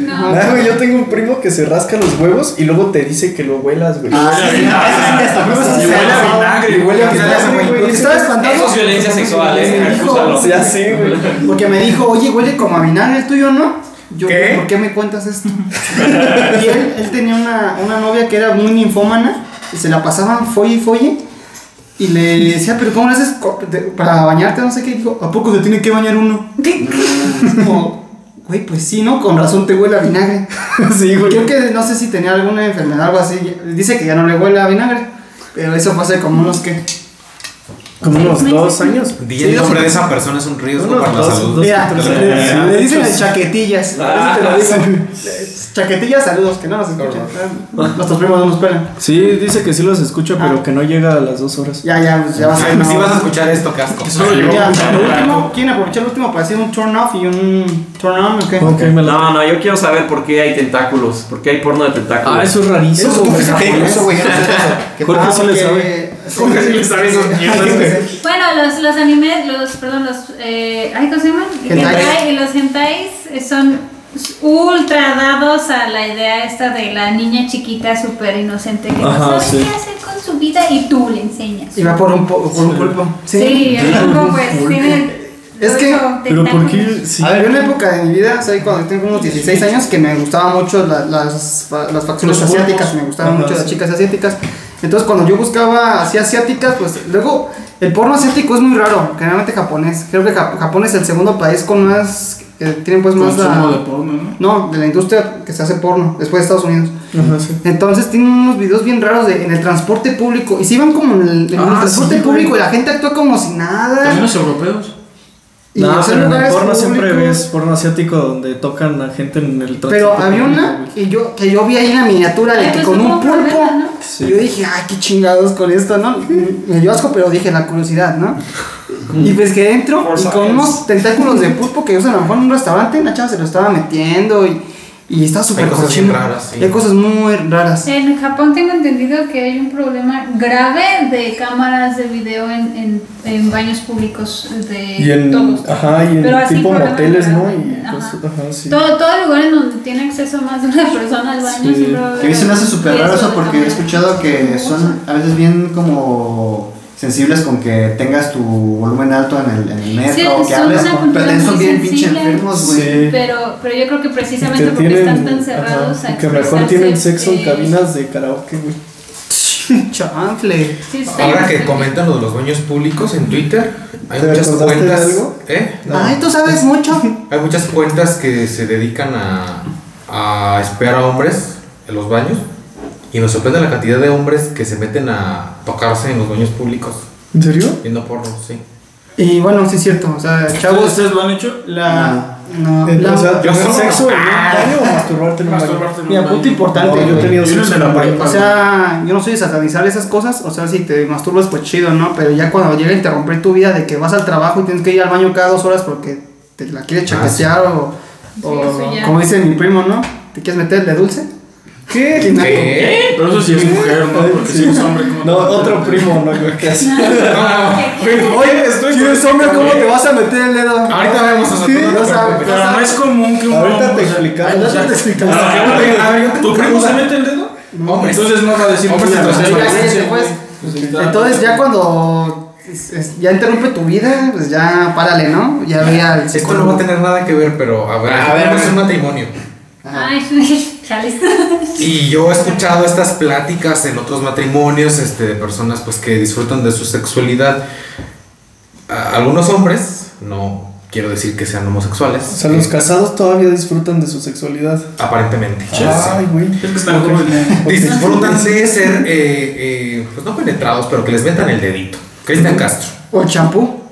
No. Ah, güey, yo tengo un primo que se rasca los huevos y luego te dice que lo huelas, güey. Ah, sí, sí, hasta pasa. Y huele a vinagre. Y huele a vinagre, güey. Estaba espantado. Eso es violencia sexual, eh. Me dijo- acúsalo. Ya sí, güey. Porque me dijo, oye, huele como a vinagre el tuyo, ¿no? Yo, ¿Qué? ¿por qué me cuentas esto? [laughs] y él, él tenía una, una novia que era muy ninfómana y se la pasaban folle y folle. Y le decía, pero ¿cómo lo haces para bañarte? No sé qué. Dijo, ¿a poco se tiene que bañar uno? ¿Qué? [laughs] Como, güey, pues sí, ¿no? Con razón te huele a vinagre. [laughs] Sí, güey. Creo que no sé si tenía alguna enfermedad o algo así. Dice que ya no le huele a vinagre. Pero eso fue hace como unos que. Como unos dos años. Di el nombre de esa persona es un riesgo Unos para la dos, salud. dos, Mira, tres le, le dicen el chaquetillas. Ah, Eso te lo digo. Chaquetillas, saludos, que no nos escuchan. Nuestros primos no nos esperan. Sí, dice que sí los escucha, pero que no llega a las dos horas. Ya, ya, pues ya va a pues no. vas a escuchar esto, casco. Ya, último, blanco. ¿Quieren aprovechar el último para decir un turn off y un turn on? ¿o qué? Ok, me la- No, no, yo quiero saber por qué hay tentáculos. ¿Por qué hay porno de tentáculos? Ah, eso es rarísimo. Eso, güey. eso, [laughs] güey, no sé eso. ¿Qué Jorge pasa? sí le sabe. [laughs] Porque- Jorge sí le sabe esas [laughs] mierdas. Bueno, los, los animes, los, perdón, los, eh, ay, ¿cómo se llaman? Hentai. Los hentais eh, son ultra dados a la idea esta de la niña chiquita súper inocente que Ajá, no sabe sí. qué hacer con su vida y tú le enseñas. Y va por un, po- por un pulpo. Sí, el pulpo pues tiene Es que- Pero ¿por qué? Sí. A ver, había una época de mi vida, o sea, cuando tengo unos 16 años, que me gustaban mucho la- las, las facciones asiáticas, me gustaban Ajá, mucho las sí. chicas asiáticas. Entonces, cuando yo buscaba así asiáticas, pues luego el porno asiático es muy raro, generalmente japonés. Creo que Ja- Japón es el segundo país con más, que tienen pues más Consumo de la... porno, ¿no? No, de la industria que se hace porno, después de Estados Unidos. Ajá, sí. Entonces tienen unos videos bien raros de, en el transporte público. Y si van como en el, en Ah, el transporte sí, público güey. y la gente actúa como si nada. También los europeos. Y No, pero en el porno siempre ves porno asiático donde tocan a gente en el. Pero había una que yo, que yo vi ahí en la miniatura de Ay, que con un pulpo. yo dije, ay, qué chingados con esto, ¿no? Me dio asco, pero dije la curiosidad, ¿no? Y pues que entro y con unos tentáculos de pulpo que usan a lo mejor en un restaurante, la chava se lo estaba metiendo y, y estaba súper cosas cochino. sí. Hay cosas muy raras. En Japón tengo entendido que hay un problema grave de cámaras de video en, en, en baños públicos de Y en, todos. ajá, y en Pero así tipo moteles, ¿no? Y pues, Ajá. ajá, sí. Todo, todo lugar en donde tiene acceso más de una persona al baño Sí. Que a mí se me hace súper raro eso porque he escuchado que son a veces bien como sensibles con que tengas tu volumen alto en el, en el metro, Sí, o que hables con muy bien pinche enfermos, güey. Sí. Pero, pero yo creo que precisamente Que porque tienen- están tan cerrados ajá, a que mejor tienen sexo en cabinas de karaoke, güey. [laughs] Chanfle. sí, Ahora que comentan lo de los baños públicos en Twitter, hay ¿Te muchas cuentas. algo? ¿Eh? Ay, tú sabes mucho. [laughs] Hay muchas cuentas que se dedican a, a espiar a hombres en los baños. Y me sorprende la cantidad de hombres que se meten a tocarse en los baños públicos. ¿En serio? Viendo porno, sí. Y bueno, sí es cierto. O sea, ¿Ustedes, chavos, ¿Ustedes lo han hecho? la. No, Eh, la- o sea, yo ¿tener solo- sexo en un baño o [laughs] masturbarte en un baño? Mira, punto importante. No, yo he tenido Yo no sexo en la prepa. O sea, yo no soy de satanizar esas cosas, o sea, si te masturbas pues chido, ¿no? Pero ya cuando llega a interrumpir tu vida de que vas al trabajo y tienes que ir al baño cada dos horas porque te la quieres Ah, chaquetear o, o eso ya. como dice mi primo, ¿no? ¿Te quieres meter de dulce? ¿Qué? ¿Qué? Pero eso sí es mujer, ¿no? Porque si es hombre, ¿cómo te No, a otro primo, no, güey, [laughs] ¿qué hace? Oye, si eres hombre, ¿cómo te vas a meter el dedo? Ahorita vemos. Sí, tú no sabes. Pero es común que un Ahorita hombre- te explicamos. Ahorita te a A ¿Tu primo se mete el dedo? Hombres. Entonces no va a decir güey. Pues Entonces ya cuando es- es- ya interrumpe tu vida, pues ya párale, ¿no? Ya ve al Esto no va a tener nada que ver, pero a ver, A ver, a es un matrimonio. Ay, [laughs] chales. Y yo he escuchado estas pláticas en otros matrimonios este, de personas pues que disfrutan de su sexualidad. A- algunos hombres, no quiero decir que sean homosexuales, O sea, los eh, casados todavía disfrutan de su sexualidad. aparentemente. Ay, güey. Es que están jóvenes. Disfrutan de ser, eh, eh, pues no penetrados, pero que les metan el dedito. Cristian Castro. O el champú.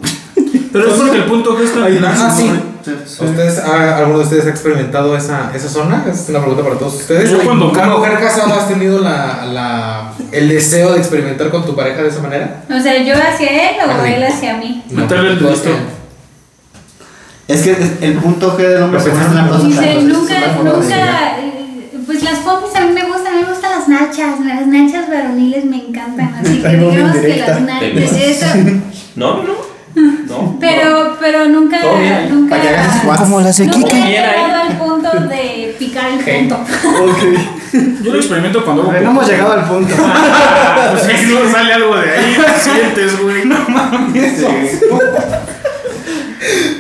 Pero es porque el punto que está en Ah, sí. ¿Ustedes, ah, ¿Alguno de ustedes ha experimentado esa, esa zona? Es una pregunta para todos ustedes. Yo cuando ¿Como mujer casada has tenido la, la, el deseo de experimentar con tu pareja de esa manera? O sea, yo hacia él o él hacia mí. Meterle el dedito. Es que el punto G del hombre se en la cosa Dice, nunca, nunca, eh, pues las popis a mí me gustan, a mí me gustan las nachas, las nachas varoniles me encantan, así [laughs] que Ahí digamos que las nachas, eso, [laughs] No, no, [laughs] no. No. pero, pero nunca, nunca. Como las de nunca he llegado al punto de picar el punto. Yo lo experimento cuando ver, no hemos llegado al punto. Ah, pues si no sale algo de ahí, sientes, güey. [laughs] No mames.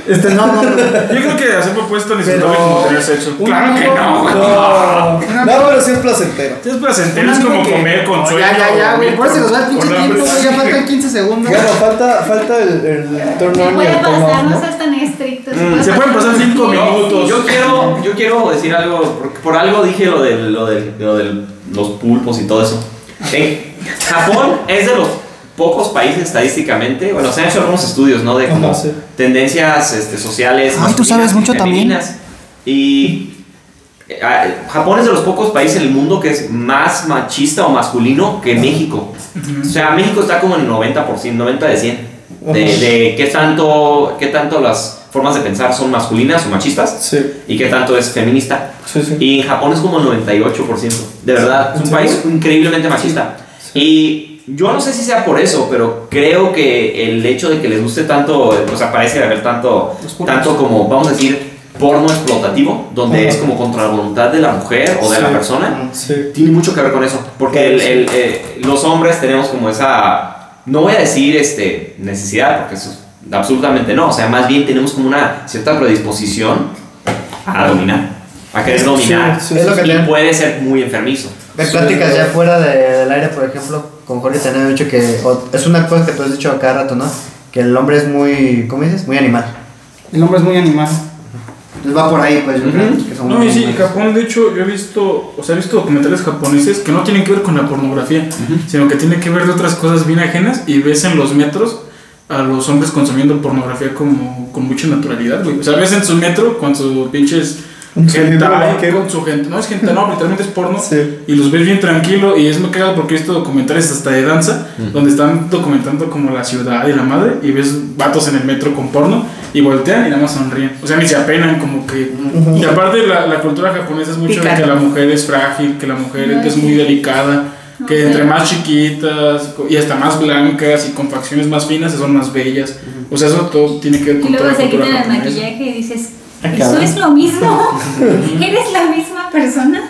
Este, no, no, no. Yo creo que hacer propuesta ni Pero- como tener sexo. Claro que no, güey. No, no, pero sí es placentero. Es placentero, es como comer con No, sueño. Ya, ya, ya, güey. Por eso nos va el pinche tiempo, güey. Ya faltan 15 segundos. Claro, falta, falta el, el turn Se on y puede pasar, no ¿no? seas tan estricto. Se pueden pasar 5 minutos. Yo quiero, yo quiero decir algo, porque por algo dije lo de lo del- lo del- los pulpos y todo eso. En Japón es de los pocos países estadísticamente, bueno, se han hecho algunos estudios, ¿no? De como Ajá, sí. tendencias este, sociales. Ay, tú sabes masculinas y mucho también. Y eh, ah, Japón es de los pocos países en el mundo que es más machista o masculino que México. O sea, México está como en el 90%, 90 de 100. De, de qué tanto, qué tanto las formas de pensar son masculinas o machistas Sí, y qué tanto es feminista. sí, sí. Y en Japón es como el 98%. De verdad, es un ¿En país increíblemente machista. Y yo no sé si sea por eso, pero creo que el hecho de que les guste tanto, o sea, parece haber tanto, tanto como, vamos a decir, porno explotativo, donde Ajá. es como contra la voluntad de la mujer o de la persona, Sí. tiene mucho que ver con eso. Porque el- el, eh, los hombres tenemos como esa, no voy a decir este, necesidad, porque eso es- absolutamente no. O sea, más bien tenemos como una cierta predisposición a dominar, a querer dominar. Sí, y puede ser muy enfermizo. En pláticas ya fuera de- del aire, por ejemplo, con Jorge te han dicho que o- es una cosa que tú has dicho a cada rato, ¿no? Que el hombre es muy, ¿cómo dices? Muy animal. El hombre es muy animado. Entonces va por ahí, pues yo creo que somos No, y sí, animales. Japón, de hecho, yo he visto, o sea, he visto documentales japoneses que no tienen que ver con la pornografía, sino que tienen que ver de otras cosas bien ajenas y ves en los metros a los hombres consumiendo pornografía como con mucha naturalidad, güey. O sea, ves en su metro con sus pinches Libro, ¿qué? con su gente, no es gente, no, literalmente es porno. Sí. Y los ves bien tranquilo y es muy cagado porque he visto documentales hasta de danza donde están documentando como la ciudad y la madre y ves vatos en el metro con porno y voltean y nada más sonríen. O sea, ni se apenan como que... Y aparte la, la cultura japonesa es mucho de que la mujer es frágil, que la mujer es muy delicada, que entre más chiquitas y hasta más blancas y con facciones más finas son más bellas. O sea, eso todo tiene que ver Y con toda luego la se cultura japonesa. maquillaje y dices, ¿eso cabrón. es lo mismo? [laughs] ¿Eres la misma persona?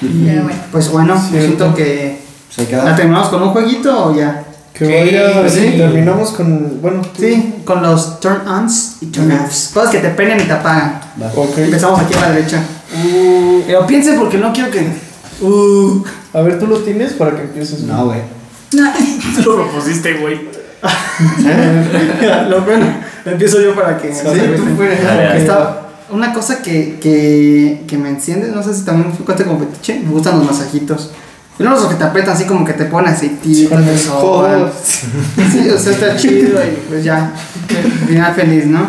Pero bueno. Pues bueno, siento que. Se ¿La terminamos con un jueguito o ya? Que vaya, pues sí. terminamos con, bueno, Sí, con los turn-ons y turn-offs. Cosas que te prenden y te apagan. ok. Empezamos aquí a la derecha. Pero piensen porque no quiero que. Uh, A ver, ¿tú lo tienes para que empieces? No, güey. No, [laughs] Tú lo propusiste, güey. [laughs] lo bueno, empiezo yo para que. Sí, tú fueras. Dale, dale. Una cosa que, que, que me enciende, no sé si también cuenta como fetiche, me gustan los masajitos. No los que te aprietan así como que te ponen aceitito, Con te codo. Sí, o sea, está chido y pues ya, final feliz, ¿no?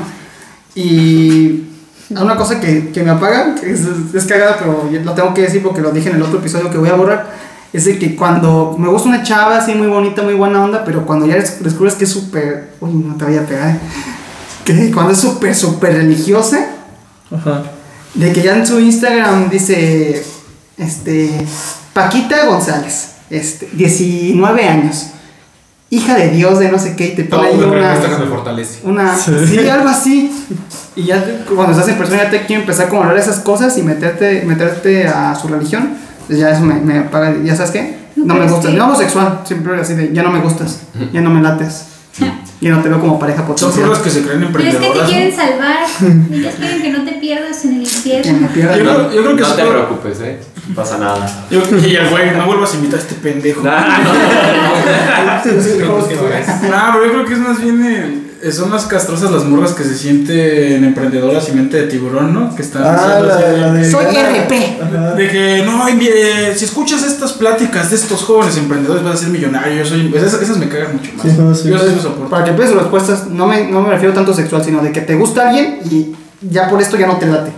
Y una cosa que, que me apaga, que es, es cagada, pero yo lo tengo que decir porque lo dije en el otro episodio que voy a borrar, es de que cuando me gusta una chava así muy bonita, muy buena onda, pero cuando ya des- descubres que es súper... Uy, no te voy a pegar. ¿eh? Que cuando es súper, súper religiosa, Ajá. de que ya en su Instagram dice, este, Paquita González, este, 19 años, hija de Dios, de no sé qué, y te Todo pone ahí una, me fortalece. una, sí, algo así, y ya cuando estás en persona ya te quiere empezar como a hablar de esas cosas y meterte, meterte a su religión, pues ya eso me, me apaga, ya sabes qué, no me gustas, no homosexual, siempre así de, ya no me gustas, ya no me lates, Ya no te veo como pareja Son potencial. pruebas que se creen Pero es que te emprendedoras. quieren salvar. Ellos quieren que no te pierdas en el infierno. pierda. Yo creo, yo creo que No te preocupes, eh. No pasa nada. Yo, y el güey, no vuelvas a invitar a este pendejo. Ah, [laughs] no. No, [laughs] pero yo creo que es más bien. son más castrosas las morras que se sienten emprendedoras y mente de tiburón, ¿no? Que están. Ah, diciendo la, así de- la de. Soy RP. Ajá. De que no, si escuchas estas pláticas de estos jóvenes emprendedores vas a ser millonario. Yo soy, esas, esas me cagan mucho más. Sí, no, sí. Yo sí lo soporto. Para que empieces sus respuestas, no me, no me refiero tanto sexual, sino de que te gusta alguien y ya por esto ya no te late.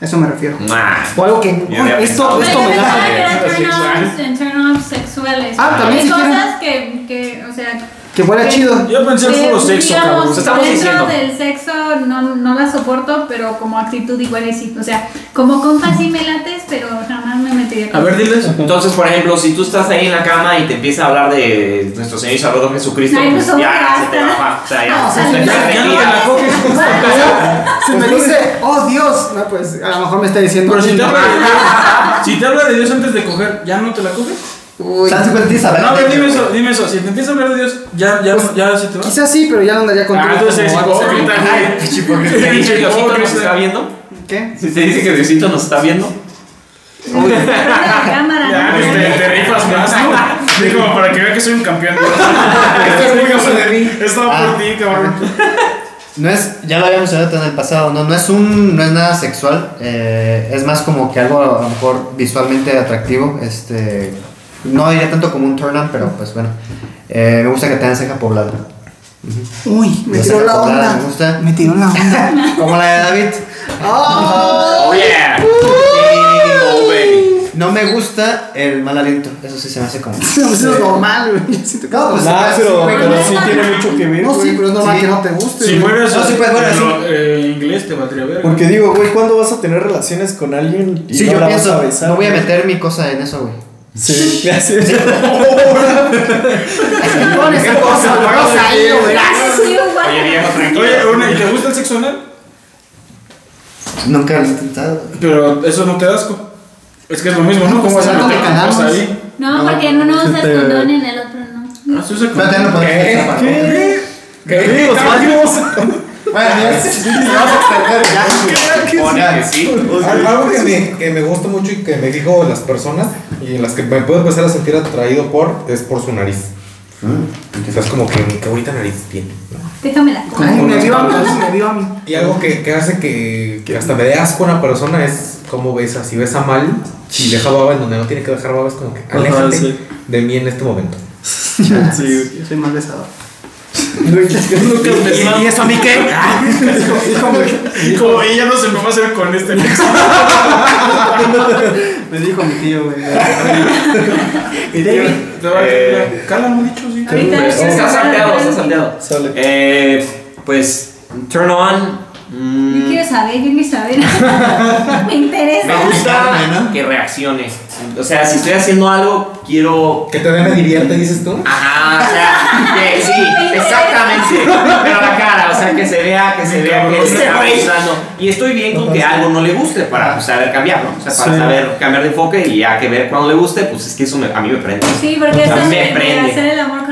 Eso me refiero. Nah. O algo que, "Ay, esto, esto me late. en turn-offs sexuales. Ah, también Hay si quieren. cosas que, que, o sea, Que huele chido. Yo pensé en que, puro sexo, digamos, cabrón. estamos dentro diciendo. del sexo no, no la soporto, pero como actitud igual es sí. O sea, como compa sí me lates, pero jamás me metería A ver, diles. Entonces, por ejemplo, si tú estás ahí en la cama y te empieza a hablar de nuestro Señor y Salvador Jesucristo, Ay, pues pues, ya se te baja. O sea, ya, [laughs] se te ya- baja ya el no día. te la [laughs] coges. [laughs] Si me dice, oh Dios, no, pues a lo mejor me está diciendo. Pero si te, habla de Dios, si te habla de Dios antes de coger, ¿ya no te la coges? Uy, ¿Sabes cuál tienes a No, ver? dime eso, dime eso. Si te empieza a hablar de Dios, ¿ya, ya, Pues, ya se te va? Quizás sí, pero ya no andaría contigo. Ah, entonces es hipócrita, güey. ¿Te dice que Diosito nos está viendo? ¿Qué? Si te dice que Diosito nos está viendo. la cámara. Ya, ¿no? pues te, rifas más, ¿no? Sí, como para que vea que soy un campeón. [laughs] Estoy orgulloso de mí. Estaba Ah. por ti, cabrón. No es, ya lo habíamos mencionado en el pasado, no, no es un, no es nada sexual, eh, es más como que algo a lo mejor visualmente atractivo, este, no diría tanto como un turn on, pero pues bueno, eh, me gusta que tengan ceja poblada, Uy, me tiró la acopla, onda. me gusta. Me tiró la onda. [laughs] como la de David. Oh yeah. Oh. No me gusta el mal aliento, eso sí se me hace como... Eso es normal, güey. Siento que- No, pues, Nah, sí, pero, güey, sí tiene mucho que ver. No, sí, güey. pero es normal Sí. que no te guste. Si güey. fueras No, sí, pues, bueno, en lo- eh, inglés, te valdría ver. Porque digo, güey, ¿cuándo vas a tener relaciones con alguien y Sí, no yo la pienso, vas a besar? no voy a güey? meter mi cosa en eso, güey. Sí, así Pon esa cosa, vamos ahí, lo verás. Sí, igual. Oye, viejo, tranquilo. Oye, una, ¿y te gusta el sexo anal? Nunca lo he intentado. Pero eso no te da asco. Es que es lo mismo, ¿no? ¿Cómo vas a Pues, meter ahí? No, porque en uno usas te- condón y en el otro no. Ah, se usa podemos utilizar para- ¿Qué? ¿Qué? Bueno, ya, sí, vamos a extender ya. Sí. Algo que me, que me gusta mucho y que me fijo en las personas y en las que me puedo empezar a sentir atraído por es por su nariz. O sea, es como que qué bonita nariz tiene. ¿no? Déjame la Ay, me vio a mí, me vio a mí. Y algo que, que hace que, que hasta me dé asco a una persona es cómo besa. Si besa mal, si deja baba en donde no tiene que dejar baba, es como que Ajá, aléjate sí. de mí en este momento. [laughs] Sí. Yo soy más besador. ¿Y eso a mí qué? [laughs] Como ella no se me va a hacer con este Me dijo mi tío, güey. Y David, Eh, Carla, no he dicho, sí. Ahorita Está salteado, está salteado. Eh, pues, turn on. mm, Yo quiero saber, yo quiero saber. [laughs] me interesa. Me gusta que reaccione. O sea, si estoy haciendo algo, quiero. Que te dé me divierte, dices tú. Ajá, o sea, que [laughs] sí, exactamente. Pero la cara, o sea, que se vea, que se vea que se está gustando. Y estoy bien con que algo no le guste para pues, saber cambiar, ¿no? O sea, para Sí. saber cambiar de enfoque y ya que ver cuando le guste, pues es que eso me- a mí me prende. Sí, porque O sea, esto me de, de prende. hacer el amor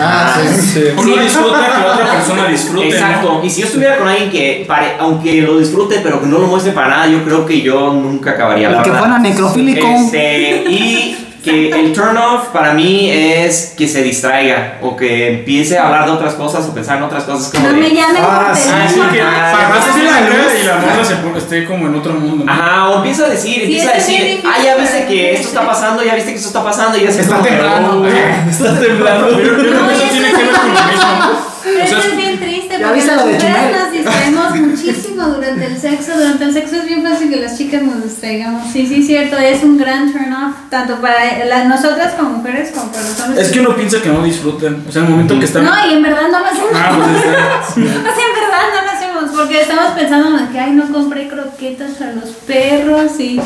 está. Ah, sí. Sí. Uno disfruta que la otra persona disfrute. ¿no? Exacto. Y si yo estuviera con alguien que, pare- aunque lo disfrute, pero que no lo muestre para nada, yo creo que yo nunca acabaría la El que fuera necrofílico. Este, y que el turn off para mí es que se distraiga o que empiece a hablar de otras cosas o pensar en otras cosas como No de- me llamen Ah, sí, que Ah, para sí, así la sí, cara sí. y la morra se esté como en otro mundo. ¿no? Ajá, o empieza a decir, Sí, empieza a decir, ah, ya viste que esto está pasando, ya viste que esto está pasando, y ya se Está como, temblando. "Oh, [laughs] Está temblando. Yo, yo creo que eso tiene que ver con lo mismo. Pero O sea, eso es bien triste ¿Ya porque las mujeres nos distraemos muchísimo durante el sexo. Durante el sexo es bien fácil que las chicas nos distraigamos. Sí, sí, cierto. Es un gran turn off, tanto para las, nosotras como mujeres como para los hombres. Es que uno piensa que no disfrutan. O sea, en el momento que están. No, y en verdad no lo hacemos. Ah, pues está. [laughs] O sea, en verdad no lo hacemos porque estamos pensando en que, ay, no compré croquetas para los perros y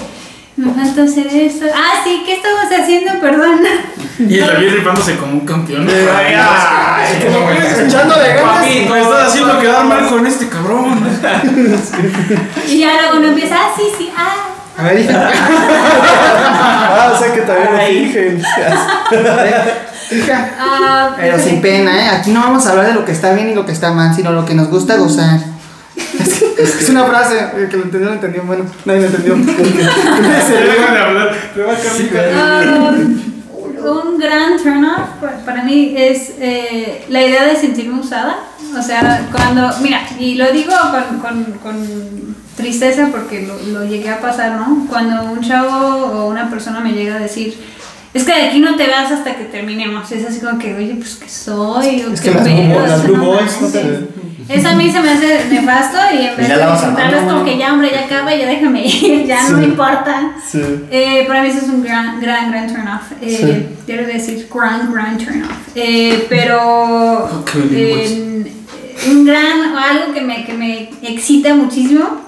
me falta hacer esto. Ah, sí, ¿qué estamos haciendo? Perdón. [laughs] Y el David rifándose como un campeón. Ay, ay, Echándole ganas. Papito, Me estás haciendo quedar mal con este cabrón. [laughs] Y ya luego uno empieza, ah, sí, sí, ah. A ver, hija. [laughs] Ah, o sea que también lo Ay. fingen. Hija. Ah, Pero sin pena, ¿eh? Aquí no vamos a hablar de lo que está bien y lo que está mal, sino lo que nos gusta gozar. Es una frase, el que lo entendió, lo entendió. Bueno, nadie lo entendió. Deja de hablar. Me va a cambiar. Un gran turn off pa- para mí es eh, la idea de sentirme usada. O sea, cuando, mira, y lo digo con, con, con tristeza porque lo, lo llegué a pasar, ¿no? Cuando un chavo o una persona me llega a decir, es que de aquí no te vas hasta que terminemos. Es así como que, oye, pues, ¿qué soy? ¿O Es qué que las pedo? Las Blue Boys, no te- Eso a mí se me hace nefasto y en vez de disfrutarlo es como que ya, hombre, ya acaba, ya déjame ir, [laughs] ya no me importa. Sí. Eh, para mí eso es un gran, gran, gran turn off. Eh, Quiero decir, gran, gran turn off. Eh, pero bilingües. en- un gran, o algo que me, que me excita muchísimo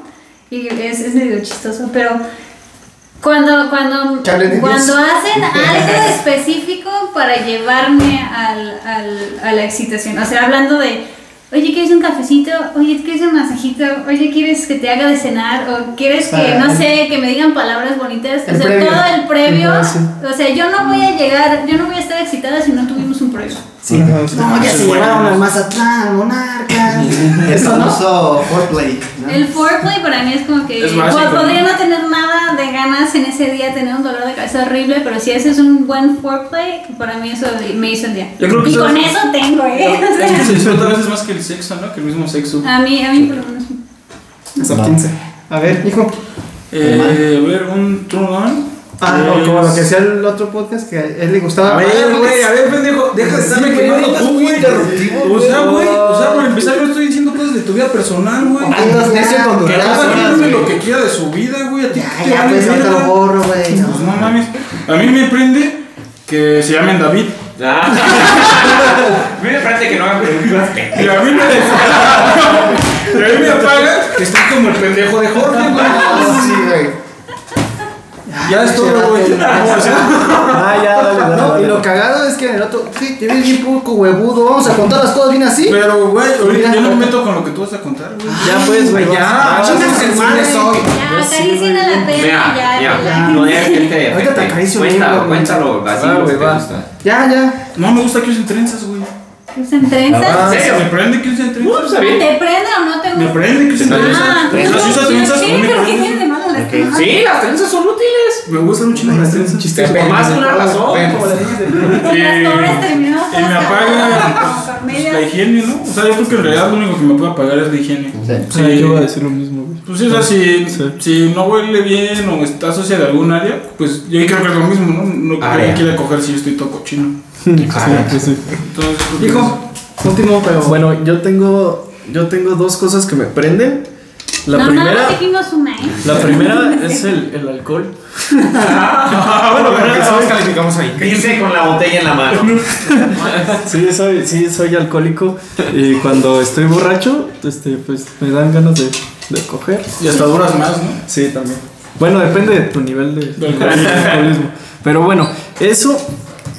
y es, es medio chistoso, pero cuando, cuando, cuando hacen [laughs] algo específico para llevarme al, al, a la excitación, o sea, hablando de, oye, ¿quieres un cafecito? Oye, ¿quieres un masajito? Oye, ¿quieres que te haga de cenar? ¿O quieres que, Ah, no sé, que me digan palabras bonitas? O sea, previo. todo el previo, Ajá, sí. o sea, yo no voy a llegar, yo no voy a estar excitada si no tuvimos un previo. Sí. Ajá, sí. No, ya se llevaron al Mazatlán, Monarca. [laughs] Eso no. famoso foreplay. ¿no? El foreplay para mí es como que Es podría no tener nada de ganas en ese día, tener un dolor de cabeza horrible, pero si ese es un buen foreplay, para mí eso me hizo el día. Yo creo que y eso con es- eso tengo, ¿eh? O Es que se disfruta a veces más que el sexo, ¿no? Que el mismo sexo. a mí, a mí por lo menos. Hasta 15. A ver, hijo. Eh, a ver, un turn on. Ah, o como lo que decía el otro podcast, que a él le gustaba. A ver, güey, a ver, pendejo, deja de estarme quemando tú, güey. O sea, güey. o sea, para empezar, yo estoy diciendo cosas de tu vida personal, güey. Andas necio con tu Que cada quien lo que quiera de su vida, güey. A ti Ya, te ya, pues verga. lo borro, güey. Pues no. mames. A mí me prende que se llamen David. Ah. [laughs] A mí me parece que no hagan preguntas. Y a mí me. [laughs] y a mí me apaga que estoy como el pendejo de Jorge, güey. Sí, güey. Ya es todo, güey. Ah, ya, dale, dale. No, dale. y lo cagado es que en el otro, sí, te ves bien poco huevudo, vamos a contar las cosas bien así. Pero, güey, ahorita yo no me meto con lo que tú vas a contar, güey. Ya, pues, güey, Ya, ya. chingas madre. soy. Ya, la Mira, ya, ya. no dejes que te Ahorita te acaricio bien, Cuéntalo, güey. cuéntalo, va. gusta. Ya, ya. No me gusta que usen trenzas, güey. ¿Usan trenzas? Ah, ¿En serio? Me prende que usen trenzas. ¿Te prende o no te gusta? Me prende que usen Ah, trenzas. Ah, O sea, si usa trenzas, ¿qué? no me ¿Pero qué prende. Las trenzas? Sí, las trenzas son útiles. Me gustan un chingo las trenzas. Por más de una razón, como. Las [laughs] Y me apaga pues, familias. la higiene, ¿no? O sea, yo creo que en realidad lo único que me puede apagar es la higiene. Sí, yo iba a decir lo mismo, güey. Pues sí, o sea, si, Sí. si no huele bien o está sucia de algún área, pues yo creo que es lo mismo, ¿no? No que quiera coger si yo estoy todo cochino. Sí, pues sí. Entonces, Hijo, último, pero. Bueno, yo tengo, yo tengo dos cosas que me prenden. La [laughs] no, primera, la primera es el, el alcohol. [laughs] bueno, pero que todos calificamos ahí. Dice con la botella en la mano. [laughs] Sí, soy, sí, soy alcohólico. Y cuando estoy borracho, este, pues me dan ganas de, de coger. Y hasta duras más, ¿no? Sí, también. Bueno, depende de tu nivel de, De de alcoholismo. Pero bueno, eso.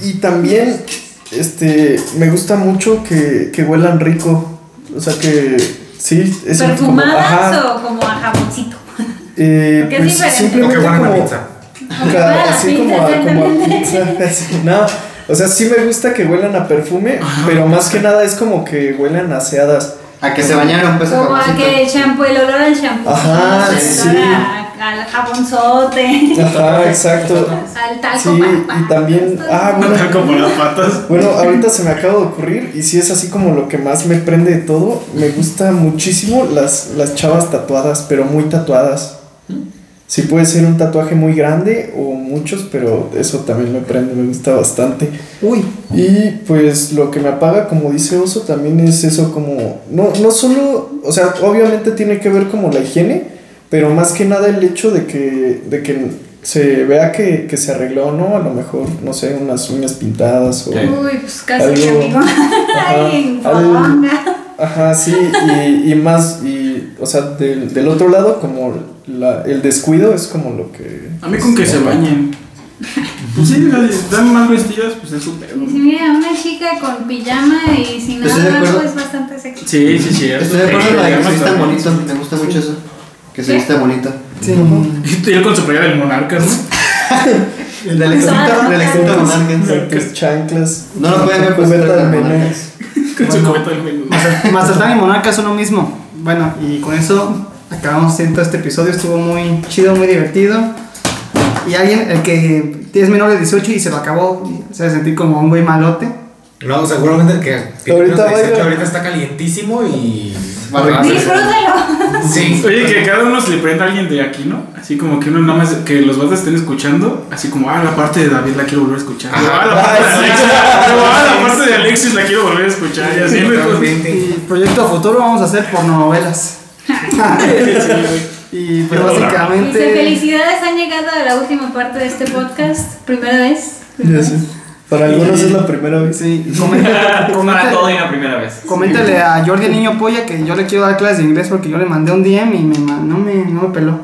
Y también, este, me gusta mucho que, que huelan rico. O sea que, sí, es como- ¿Perfumadas ajá, o como a jaboncito? eh, [laughs] Porque es pues diferente. simplemente como, pizza. Ah, así sí, como a, como a pizza, [laughs] así, no, o sea, sí me gusta que huelan a perfume, pero más que nada es como que huelan aseadas. A que se bañaron, pues, a Como a que el shampoo, el olor al shampoo. Ajá, sí. a- al jabonzote. Ajá, exacto. Al talco Sí, para y también, ah, bueno, Como las patas. Bueno, ahorita se me acaba de ocurrir y sí es así como lo que más me prende de todo. Me gusta muchísimo las, las chavas tatuadas, pero muy tatuadas. Sí puede ser un tatuaje muy grande o muchos, pero eso también me prende, me gusta bastante. Uy, Y pues lo que me apaga, como dice Oso, también es eso como, no, no solo, o sea, obviamente tiene que ver como la higiene, pero más que nada el hecho de que, de que se vea que, que se arregló, ¿no? A lo mejor, no sé, unas uñas pintadas o... Uy, pues casi Algo- mi amigo. Ay, Ajá, [laughs] algo-. Ajá, sí, y, y más, y, o sea, del, del otro lado, como la, el descuido es como lo que... A mí con que se bañen. Pues sí, están mal vestidas, pues es un pedo. Y si mira, una chica con pijama y sin nada acuerdo. es bastante sexy. Sí, sí, sí. Estoy de acuerdo la que vista bonito. Me gusta mucho eso. Que se ¿Qué? vista bonito. sí. Y él con su playera del monarca, ¿no? [laughs] El del extinto, monarca. Tus chanclas. No lo pueden ver pues Cubeta con menú. monarcas. Con su cometa del menú. Mazat- Mazatlán y Monarca son lo mismo. Bueno, y con eso acabamos haciendo este episodio. Estuvo muy chido, muy divertido. Y alguien, el que es menor de 18 y se lo acabó, se va a sentir como un güey malote. No, seguramente el que, que Ahorita menos de 18 baila. ahorita está calientísimo y. Disfrútalo. Sí. Oye, que cada uno se le prenda a alguien de aquí, ¿no? Así como que uno nada más, que los vatos estén escuchando, así como, ah, la parte de David la quiero volver a escuchar. Ajá. Ah, la parte de Alexis, ah, la parte de Alexis la quiero volver a escuchar. Y así. Y proyecto a futuro vamos a hacer pornovelas. [laughs] y pues Dice, básicamente. felicidades, han llegado a la última parte de este podcast. Primera vez. Sé. Para algunos es la primera vez. Sí, [laughs] coméntale, Para coméntale- todo y la primera vez. Coméntale a Jordi el Niño Polla que yo le quiero dar clases de inglés porque yo le mandé un DM y me, no, me, no me peló.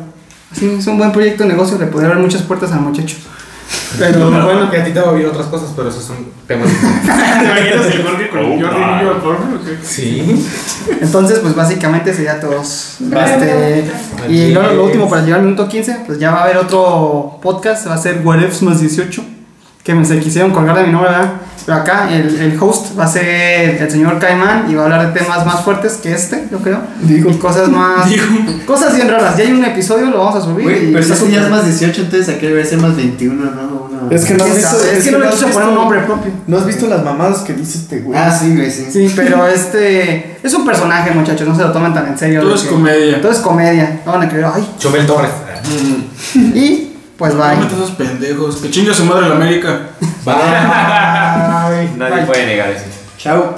Así es un buen proyecto de negocio, le podría abrir muchas puertas al muchacho. Pero Bueno, bueno, que a ti te va a oír otras cosas, pero esos son temas. ¿Te imaginas el Jorge con Jordi niño porno? o qué? sí. entonces pues básicamente sería todos. Este, y luego lo último para llegar al minuto 15, pues ya va a haber otro podcast, va a ser What Ifs más 18. Que me se quisieron colgar de mi nombre, ¿verdad? Pero acá el, el host va a ser el señor Caimán y va a hablar de temas más fuertes que este, yo creo. Digo. Y cosas más. [laughs] Cosas bien raras. Ya hay un episodio, lo vamos a subir. Güey, y pero si está es que ya es más 18, entonces aquí debería ser más 21, ¿no? Uno- Es que no has ¿Quién visto. Es que no le quiso poner un nombre propio. No has visto las mamadas que dice este güey. Ah, sí, güey, sí. Sí, pero este. Es un personaje, muchachos, no se lo tomen tan en serio. Todo es que- comedia. Todo es comedia. No van a creer, ay. Chumel Torres. Y pues No bye. metas esos pendejos. Que chingue a su madre la América. [laughs] Bye. Nadie puede negar eso. Chao.